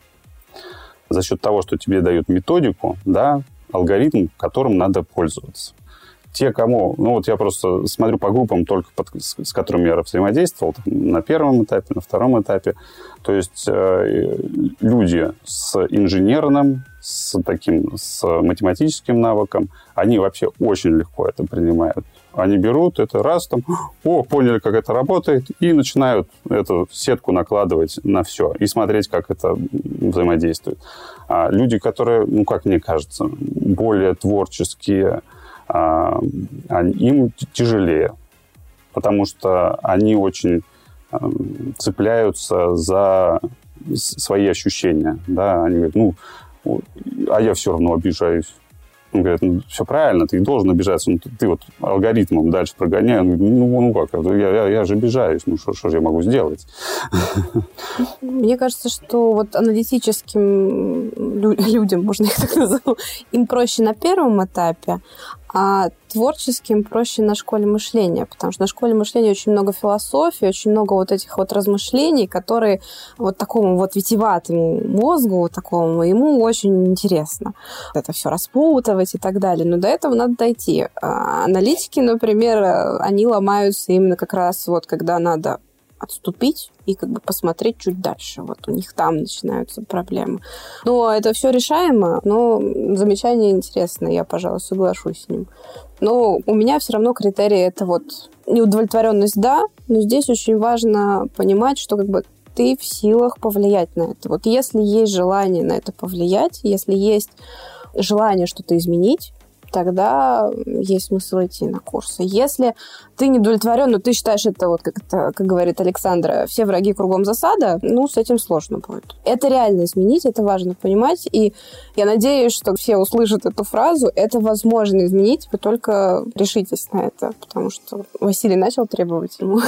За счет того, что тебе дают методику, да, алгоритм, которым надо пользоваться. Те, кому... Ну, вот я просто смотрю по группам, только под, с, с которыми я взаимодействовал, там, на первом этапе, на втором этапе. То есть э, люди с инженерным, с таким, с математическим навыком, они вообще очень легко это принимают Они берут это раз, там, о, поняли, как это работает, и начинают эту сетку накладывать на все и смотреть, как это взаимодействует. А люди, которые, ну, как мне кажется, более творческие, а, им тяжелее, потому что они очень цепляются за свои ощущения. Да? Они говорят, ну, а я все равно обижаюсь. Он говорит, ну, все правильно, ты должен обижаться. Ну, ты, ты вот алгоритмом дальше прогоняй. Он говорит, ну, ну как, я, я, я же обижаюсь. Ну, что, же я могу сделать? Мне кажется, что вот аналитическим людям, можно их так назову, им проще на первом этапе, а творческим проще на школе мышления, потому что на школе мышления очень много философии, очень много вот этих вот размышлений, которые вот такому вот витиватому мозгу, такому, ему очень интересно это все распутывать и так далее. Но до этого надо дойти. А аналитики, например, они ломаются именно как раз вот когда надо отступить и как бы посмотреть чуть дальше. Вот у них там начинаются проблемы. Но это все решаемо, но замечание интересное, я, пожалуй, соглашусь с ним. Но у меня все равно критерий это вот неудовлетворенность, да, но здесь очень важно понимать, что как бы ты в силах повлиять на это. Вот если есть желание на это повлиять, если есть желание что-то изменить, тогда есть смысл идти на курсы. Если ты не удовлетворен, но ты считаешь это, вот как, это, как говорит Александра, все враги кругом засада, ну, с этим сложно будет. Это реально изменить, это важно понимать, и я надеюсь, что все услышат эту фразу, это возможно изменить, вы только решитесь на это, потому что Василий начал требовать ему.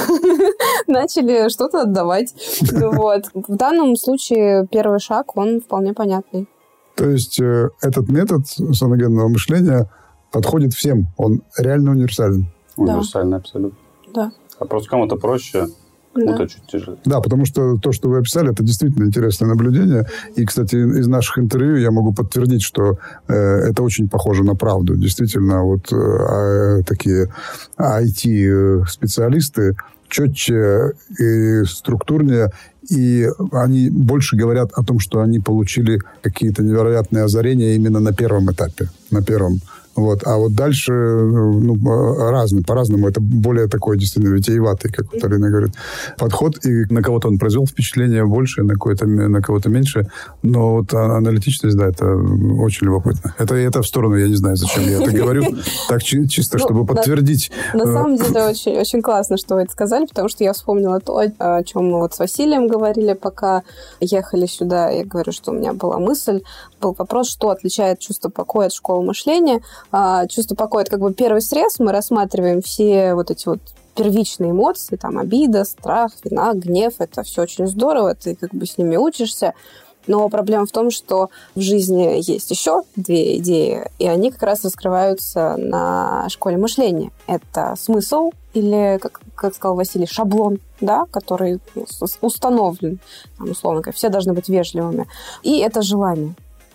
Начали что-то отдавать. Вот. В данном случае первый шаг, он вполне понятный. То есть э, этот метод саногенного мышления подходит всем. Он реально универсален. Универсальный, да. абсолютно. Да. А просто кому-то проще, кому-то да. чуть тяжелее. Да, потому что то, что вы описали, это действительно интересное наблюдение. И, кстати, из наших интервью я могу подтвердить, что э, это очень похоже на правду. Действительно, вот э, а, такие IT-специалисты четче и структурнее, и они больше говорят о том, что они получили какие-то невероятные озарения именно на первом этапе, на первом вот. А вот дальше ну, разный, по-разному. Это более такой действительно витиеватый, как вот Алина говорит, подход. И на кого-то он произвел впечатление больше, на, кого-то, на кого-то меньше. Но вот аналитичность, да, это очень любопытно. Это, это в сторону, я не знаю, зачем я это говорю. Так чисто, чтобы ну, подтвердить. На самом деле очень, очень классно, что вы это сказали, потому что я вспомнила то, о чем мы вот с Василием говорили, пока ехали сюда. Я говорю, что у меня была мысль, был вопрос, что отличает чувство покоя от школы мышления. А, чувство покоя – это как бы первый срез. Мы рассматриваем все вот эти вот первичные эмоции, там, обида, страх, вина, гнев. Это все очень здорово, ты как бы с ними учишься. Но проблема в том, что в жизни есть еще две идеи, и они как раз раскрываются на школе мышления. Это смысл или, как, как сказал Василий, шаблон, да, который установлен, там, условно говоря, все должны быть вежливыми. И это желание.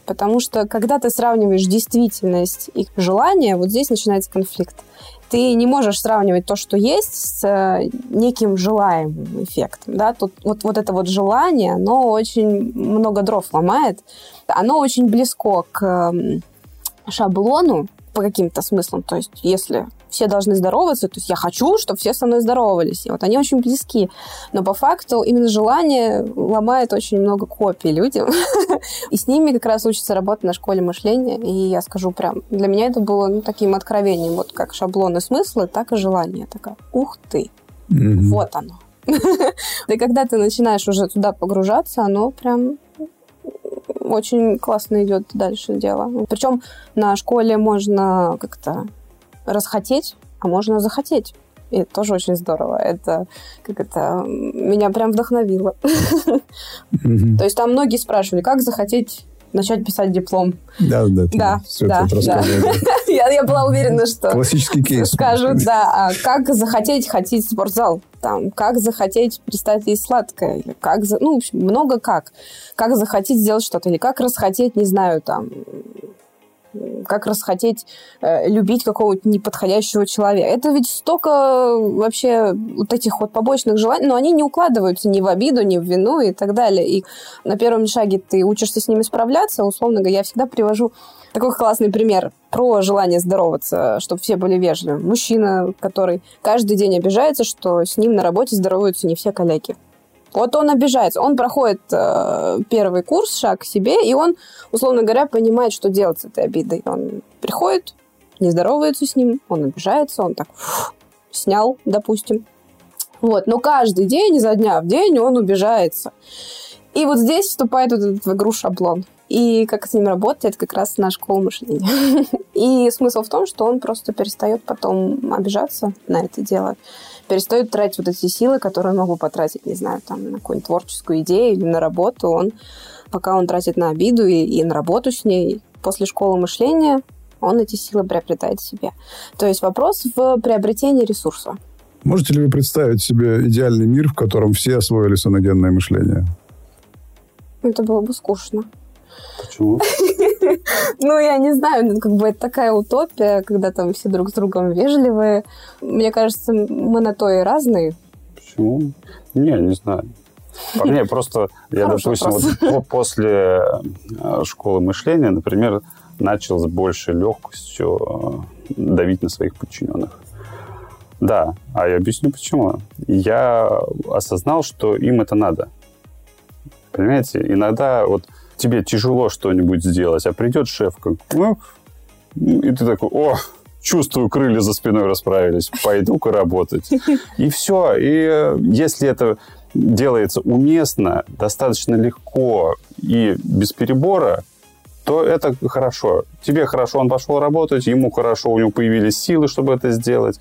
Потому что когда ты сравниваешь действительность и желание, вот здесь начинается конфликт. Ты не можешь сравнивать то, что есть, с э, неким желаемым эффектом. Да? Тут вот, вот это вот желание, оно очень много дров ломает. Оно очень близко к шаблону по каким-то смыслам. То есть если все должны здороваться, то есть я хочу, чтобы все со мной здоровались. И вот они очень близки. Но по факту именно желание ломает очень много копий людям. И с ними как раз учится работать на школе мышления. И я скажу прям, для меня это было ну, таким откровением. Вот как шаблоны смысла, так и желание. Такая, ух ты, вот оно. И когда ты начинаешь уже туда погружаться, оно прям очень классно идет дальше дело. Причем на школе можно как-то расхотеть, а можно захотеть. И это тоже очень здорово. Это как это меня прям вдохновило. То есть там многие спрашивали, как захотеть начать писать диплом. Да, да, да, да, да. я, я была уверена, что классический кейс. Скажут, да, а как захотеть ходить в спортзал, там, как захотеть перестать есть сладкое, или как, ну, в общем, много как, как захотеть сделать что-то, или как расхотеть, не знаю, там, как расхотеть э, любить какого-то неподходящего человека. Это ведь столько вообще вот этих вот побочных желаний, но они не укладываются ни в обиду, ни в вину и так далее. И на первом шаге ты учишься с ними справляться. Условно говоря, я всегда привожу такой классный пример про желание здороваться, чтобы все были вежливы. Мужчина, который каждый день обижается, что с ним на работе здороваются не все коллеги. Вот он обижается. Он проходит э, первый курс, шаг к себе, и он, условно говоря, понимает, что делать с этой обидой. Он приходит, не здоровается с ним, он обижается, он так фу, снял, допустим. Вот. Но каждый день, изо дня в день он убежается. И вот здесь вступает вот этот в игру шаблон. И как с ним работать, это как раз наша школа мышления. И смысл в том, что он просто перестает потом обижаться на это дело перестает тратить вот эти силы, которые он мог бы потратить, не знаю, там, на какую-нибудь творческую идею или на работу. Он, пока он тратит на обиду и, и на работу с ней, после школы мышления он эти силы приобретает себе. То есть вопрос в приобретении ресурса. Можете ли вы представить себе идеальный мир, в котором все освоили соногенное мышление? Это было бы скучно. Почему? Ну, я не знаю, ну, как бы это такая утопия, когда там все друг с другом вежливые. Мне кажется, мы на то и разные. Почему? Не, не знаю. По мне просто, я, допустим, вот после э, школы мышления, например, начал с большей легкостью э, давить на своих подчиненных. Да, а я объясню почему. Я осознал, что им это надо. Понимаете, иногда вот тебе тяжело что-нибудь сделать, а придет шеф, как, ну, и ты такой, о, чувствую, крылья за спиной расправились, пойду-ка работать. И все. И э, если это делается уместно, достаточно легко и без перебора, то это хорошо. Тебе хорошо, он пошел работать, ему хорошо, у него появились силы, чтобы это сделать.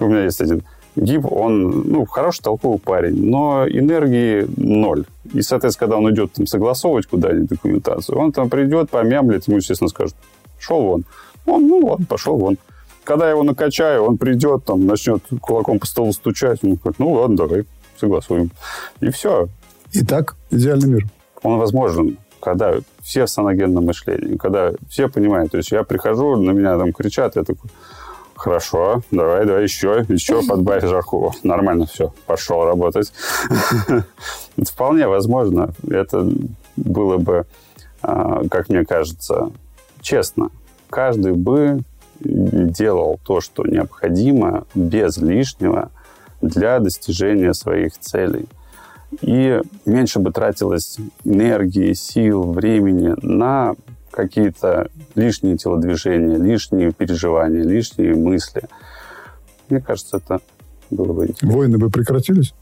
У меня есть один Гиб, он, ну, хороший, толковый парень, но энергии ноль. И, соответственно, когда он идет там согласовывать куда-нибудь документацию, он там придет, помямлит, ему, естественно, скажут, шел вон. Он, ну, ладно, пошел вон. Когда я его накачаю, он придет, там, начнет кулаком по столу стучать, он говорит, ну, ладно, давай, согласуем. И все. Итак, идеальный мир. Он возможен, когда все в саногенном мышлении, когда все понимают. То есть я прихожу, на меня там кричат, я такой, Хорошо, давай, давай еще, еще подбавь жарку. Нормально, все, пошел работать. Вполне возможно. Это было бы, а, как мне кажется, честно. Каждый бы делал то, что необходимо, без лишнего, для достижения своих целей. И меньше бы тратилось энергии, сил, времени на какие-то лишние телодвижения, лишние переживания, лишние мысли. Мне кажется, это было бы интересно. Войны бы прекратились?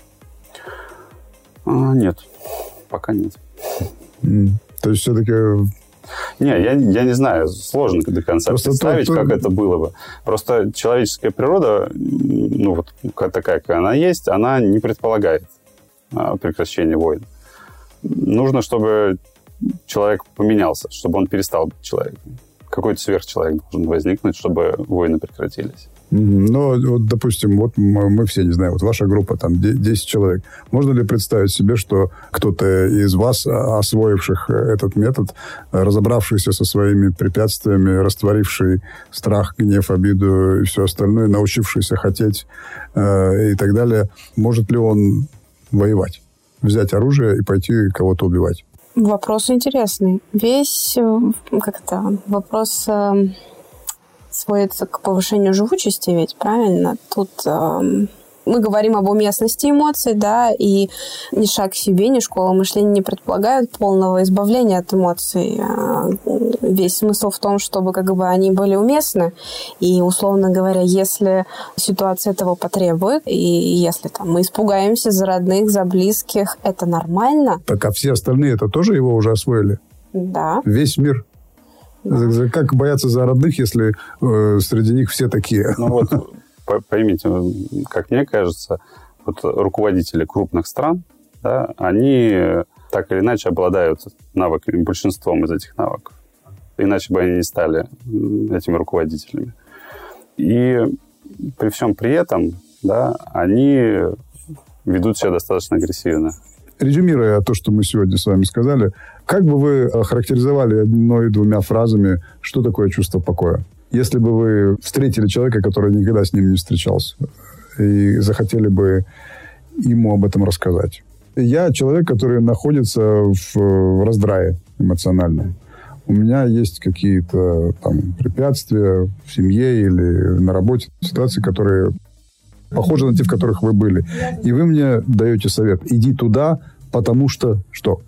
А, нет, пока нет. Mm. То есть все-таки не, я, я не знаю, сложно до конца Просто представить, то, то... как это было бы. Просто человеческая природа, ну вот такая, какая она есть, она не предполагает а, прекращения войн. Нужно, чтобы человек поменялся, чтобы он перестал быть человеком. Какой-то сверхчеловек должен возникнуть, чтобы войны прекратились. Ну, вот, допустим, вот мы, мы все, не знаю, вот ваша группа, там, 10 человек. Можно ли представить себе, что кто-то из вас, а, освоивших этот метод, разобравшийся со своими препятствиями, растворивший страх, гнев, обиду и все остальное, научившийся хотеть э, и так далее, может ли он воевать? Взять оружие и пойти кого-то убивать? Вопрос интересный. Весь, э, как это, вопрос э, сводится к повышению живучести, ведь правильно? Тут э, мы говорим об уместности эмоций, да, и ни шаг к себе, ни школа мышления не предполагают полного избавления от эмоций. А, весь смысл в том, чтобы как бы они были уместны. И, условно говоря, если ситуация этого потребует, и если там мы испугаемся за родных, за близких, это нормально. Так а все остальные это тоже его уже освоили? Да. Весь мир? Да. Как бояться за родных, если э, среди них все такие? Ну вот поймите, как мне кажется, вот руководители крупных стран, да, они так или иначе обладают навыками, большинством из этих навыков. Иначе бы они не стали этими руководителями. И при всем при этом, да, они ведут себя достаточно агрессивно. резюмируя то, что мы сегодня с вами сказали, как бы вы охарактеризовали одной-двумя фразами, что такое чувство покоя? Если бы вы встретили человека, который никогда с ним не встречался, и захотели бы ему об этом рассказать. Я человек, который находится в, раздрае эмоциональном. У меня есть какие-то там препятствия в семье или на работе, ситуации, которые похожи на те, в которых вы были. И вы мне даете совет. Иди туда, потому что что?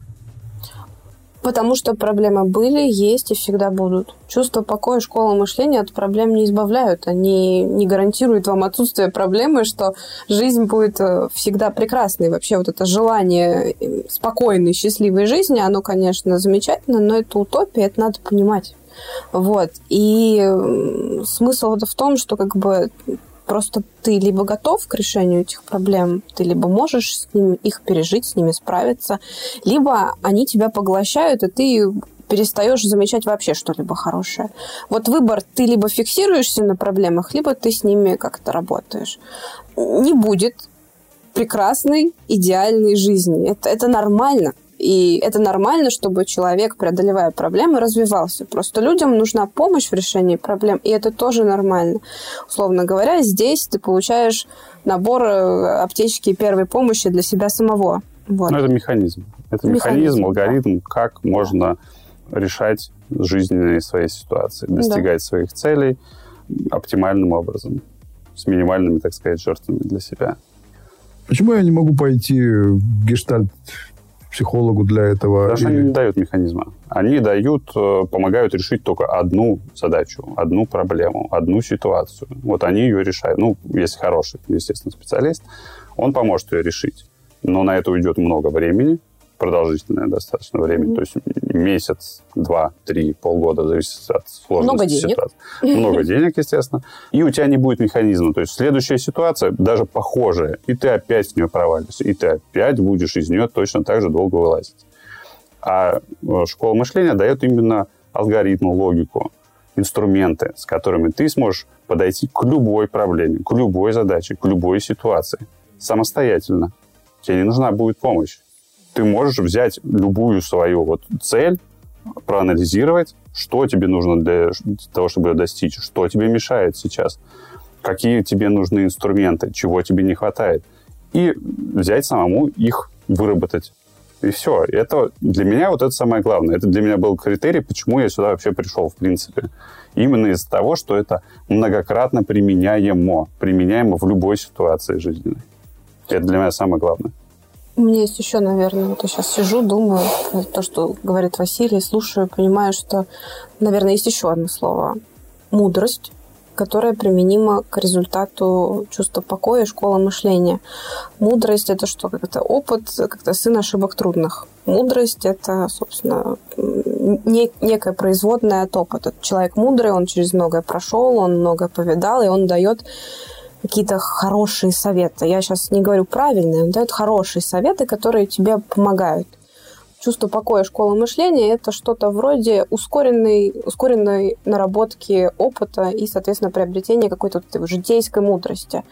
Потому что проблемы были, есть и всегда будут. Чувство покоя, школа мышления от проблем не избавляют. Они не гарантируют вам отсутствие проблемы, что жизнь будет э, всегда прекрасной. Вообще вот это желание э, спокойной, счастливой жизни, оно, конечно, замечательно, но это утопия, это надо понимать. Вот. И смысл это в том, что как бы Просто ты либо готов к решению этих проблем, ты либо можешь с ними, их пережить, с ними справиться, либо они тебя поглощают, и ты перестаешь замечать вообще что-либо хорошее. Вот выбор, ты либо фиксируешься на проблемах, либо ты с ними как-то работаешь. Не будет прекрасной, идеальной жизни. Это, это нормально. И это нормально, чтобы человек, преодолевая проблемы, развивался. Просто людям нужна помощь в решении проблем, и это тоже нормально. Условно говоря, здесь ты получаешь набор э, аптечки первой помощи для себя самого. Вот. Ну, это механизм. Это механизм, механизм алгоритм, да. как можно решать жизненные свои ситуации, достигать да. своих целей оптимальным образом, с минимальными, так сказать, жертвами для себя. Почему я не могу пойти в гештальт психологу для этого? Что или... они не дают механизма. Они дают, э, помогают решить только одну задачу, одну проблему, одну ситуацию. Вот они ее решают. Ну, если хороший, естественно, специалист, он поможет ее решить. Но на это уйдет много времени, продолжительное достаточно время, mm-hmm. то есть месяц, два, три, полгода, зависит от сложности Много денег. ситуации. Много денег, естественно. И у тебя не будет механизма. То есть следующая ситуация, даже похожая, и ты опять в нее провалишься, и ты опять будешь из нее точно так же долго вылазить. А э, школа мышления дает именно алгоритм, логику, инструменты, с которыми ты сможешь подойти к любой проблеме, к любой задаче, к любой ситуации самостоятельно. Тебе не нужна будет помощь ты можешь взять любую свою вот цель, проанализировать, что тебе нужно для того, чтобы ее достичь, что тебе мешает сейчас, какие тебе нужны инструменты, чего тебе не хватает, и взять самому их выработать. И все. Это для меня вот это самое главное. Это для меня был критерий, почему я сюда вообще пришел, в принципе. Именно из-за того, что это многократно применяемо. Применяемо в любой ситуации жизненной. Это для меня самое главное. У меня есть еще, наверное, вот я сейчас сижу, думаю, то, что говорит Василий, слушаю, понимаю, что, наверное, есть еще одно слово. Мудрость которая применима к результату чувства покоя, школа мышления. Мудрость – это что? Как это опыт, как-то сын ошибок трудных. Мудрость – это, собственно, не, некая производная от опыта. Человек мудрый, он через многое прошел, он многое повидал, и он дает какие-то хорошие советы. Я сейчас не говорю правильные, он дает хорошие советы, которые тебе помогают. Чувство покоя школа мышления – это что-то вроде ускоренной, ускоренной наработки опыта и, соответственно, приобретения какой-то вот житейской мудрости.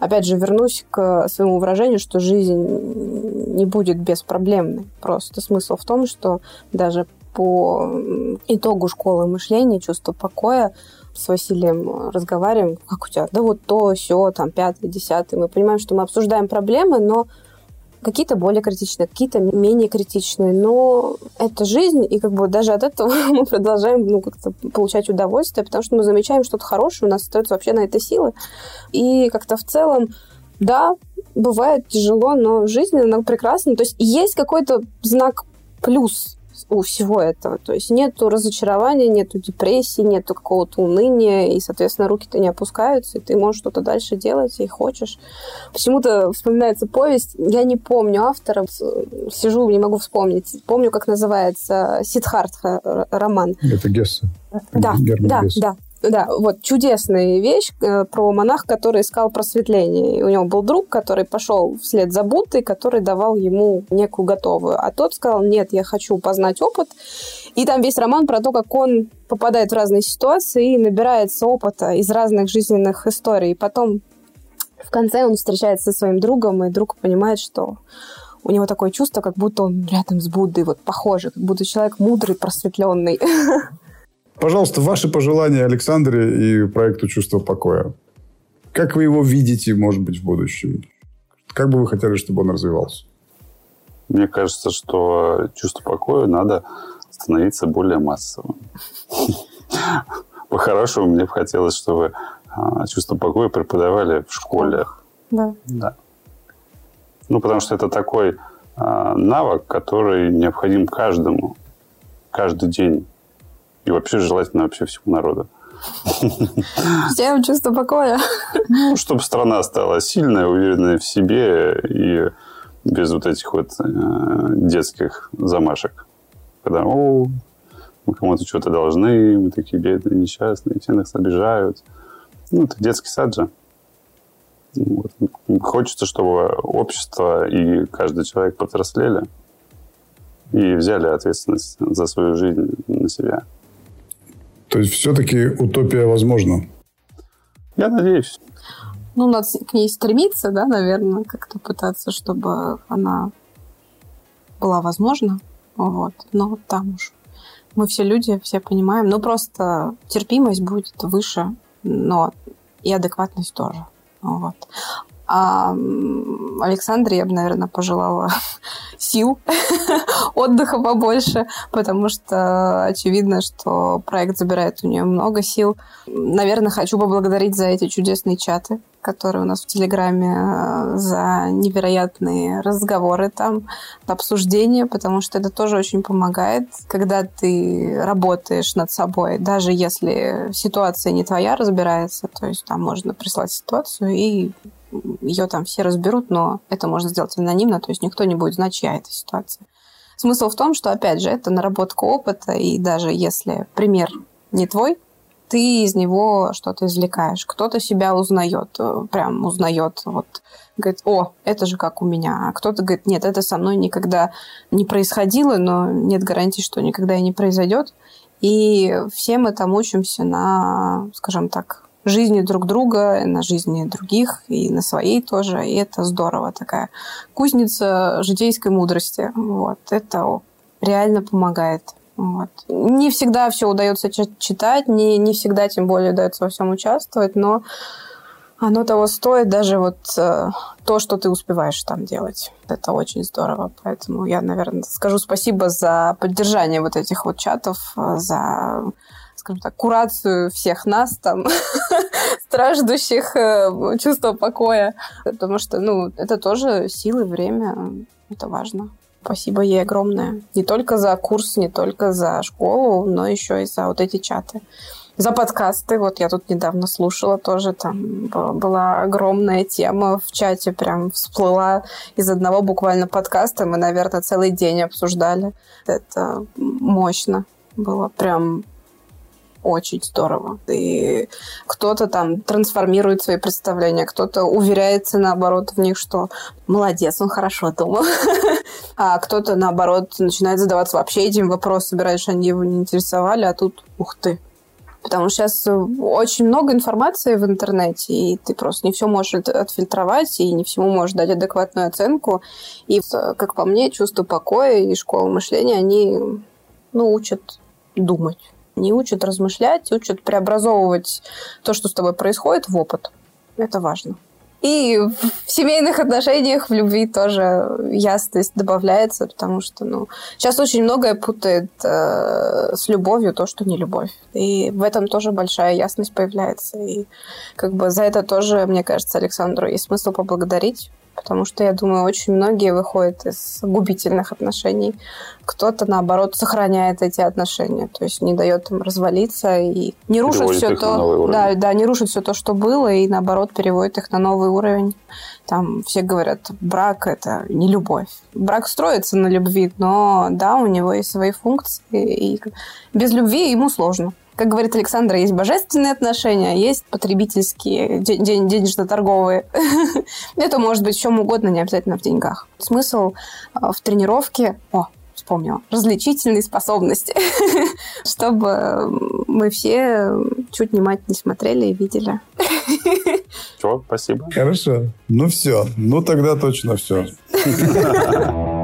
Опять же, вернусь к своему выражению, что жизнь не будет беспроблемной. Просто смысл в том, что даже по итогу школы мышления, чувство покоя, с Василием разговариваем, как у тебя, да вот то, все, там, пятое, десятое. Мы понимаем, что мы обсуждаем проблемы, но какие-то более критичные, какие-то менее критичные. Но это жизнь, и как бы даже от этого мы продолжаем ну, как-то получать удовольствие, потому что мы замечаем что-то хорошее, у нас остается вообще на это силы. И как-то в целом, да, бывает тяжело, но жизнь, она прекрасна. То есть есть какой-то знак плюс у всего этого. То есть нету разочарования, нету депрессии, нету какого-то уныния, и, соответственно, руки-то не опускаются, и ты можешь что-то дальше делать, и хочешь. Почему-то вспоминается повесть, я не помню автора, сижу, не могу вспомнить. Помню, как называется Сидхартха роман. Это Гесса. Да, Герман да, Гесса. да. Да, вот чудесная вещь э, про монаха, который искал просветление. У него был друг, который пошел вслед за Буддой, который давал ему некую готовую. А тот сказал, нет, я хочу познать опыт. И там весь роман про то, как он попадает в разные ситуации и набирается опыта из разных жизненных историй. И потом в конце он встречается со своим другом, и друг понимает, что у него такое чувство, как будто он рядом с Буддой, вот похоже, как будто человек мудрый, просветленный. Пожалуйста, ваши пожелания Александре и проекту «Чувство покоя». Как вы его видите, может быть, в будущем? Как бы вы хотели, чтобы он развивался? Мне кажется, что чувство покоя надо становиться более массовым. По-хорошему, мне бы хотелось, чтобы а, чувство покоя преподавали в школах. Да. Да. Ну, потому что это такой а, навык, который необходим каждому, каждый день. И вообще желательно вообще всему народу. Всем чувство покоя. Ну, чтобы страна стала сильной, уверенной в себе и без вот этих вот э, детских замашек. Когда, о, мы кому-то что-то должны, мы такие бедные, несчастные, все нас обижают. Ну, это детский сад же. Вот. Хочется, чтобы общество и каждый человек повзрослели и взяли ответственность за свою жизнь на себя. То есть все-таки утопия возможна? Я надеюсь. Ну, надо к ней стремиться, да, наверное, как-то пытаться, чтобы она была возможна. Вот. Но там уж мы все люди, все понимаем. Ну, просто терпимость будет выше, но и адекватность тоже. Вот. А Александре я бы, наверное, пожелала сил, отдыха побольше, потому что очевидно, что проект забирает у нее много сил. Наверное, хочу поблагодарить за эти чудесные чаты, которые у нас в Телеграме, э, за невероятные разговоры там, обсуждения, потому что это тоже очень помогает, когда ты работаешь над собой, даже если ситуация не твоя разбирается, то есть там можно прислать ситуацию и ее там все разберут, но это можно сделать анонимно, то есть никто не будет знать, чья это ситуация. Смысл в том, что, опять же, это наработка опыта, и даже если пример не твой, ты из него что-то извлекаешь. Кто-то себя узнает, э, прям узнает, вот, говорит, о, это же как у меня. А кто-то говорит, нет, это со мной никогда не происходило, но нет гарантии, что никогда и не произойдет. И все мы там учимся на, скажем так, жизни друг друга, на жизни других и на своей тоже. И это здорово. Такая кузница житейской мудрости. Вот. Это реально помогает. Вот. Не всегда все удается читать, не, не всегда, тем более, удается во всем участвовать, но оно того стоит, даже вот э, то, что ты успеваешь там делать. Это очень здорово. Поэтому я, наверное, скажу спасибо за поддержание вот этих вот чатов, э, за скажем так, курацию всех нас там, страждущих э, чувства покоя. Потому что, ну, это тоже силы, время, это важно. Спасибо ей огромное. Не только за курс, не только за школу, но еще и за вот эти чаты. За подкасты. Вот я тут недавно слушала тоже. Там была огромная тема в чате. Прям всплыла из одного буквально подкаста. Мы, наверное, целый день обсуждали. Это мощно было. Прям очень здорово. И кто-то там трансформирует свои представления, кто-то уверяется, наоборот, в них, что молодец, он хорошо думал. А кто-то, наоборот, начинает задаваться вообще этим вопросами. Раньше они его не интересовали, а тут, ух ты, Потому что сейчас очень много информации в интернете, и ты просто не все можешь отфильтровать, и не всему можешь дать адекватную оценку. И, как по мне, чувство покоя и школа мышления, они ну, учат думать не учат размышлять, учат преобразовывать то, что с тобой происходит, в опыт. Это важно. И в семейных отношениях, в любви тоже ясность добавляется, потому что, ну, сейчас очень многое путает э, с любовью то, что не любовь. И в этом тоже большая ясность появляется. И как бы за это тоже, мне кажется, Александру есть смысл поблагодарить, потому что, я думаю, очень многие выходят из губительных отношений. Кто-то, наоборот, сохраняет эти отношения, то есть не дает им развалиться и не рушит все то, да, да, не рушит все то, что было, и наоборот переводит их на новый уровень. Там все говорят, брак это не любовь. Брак строится на любви, но да, у него есть свои функции, и без любви ему сложно. Как говорит Александра, есть божественные отношения, а есть потребительские, ден- денежно-торговые. Это может быть в чем угодно, не обязательно в деньгах. Смысл а, в тренировке... О, вспомнила. Различительные способности. Чтобы мы все чуть внимательнее смотрели и видели. Чего? Спасибо. Хорошо. Ну все. Ну тогда точно все.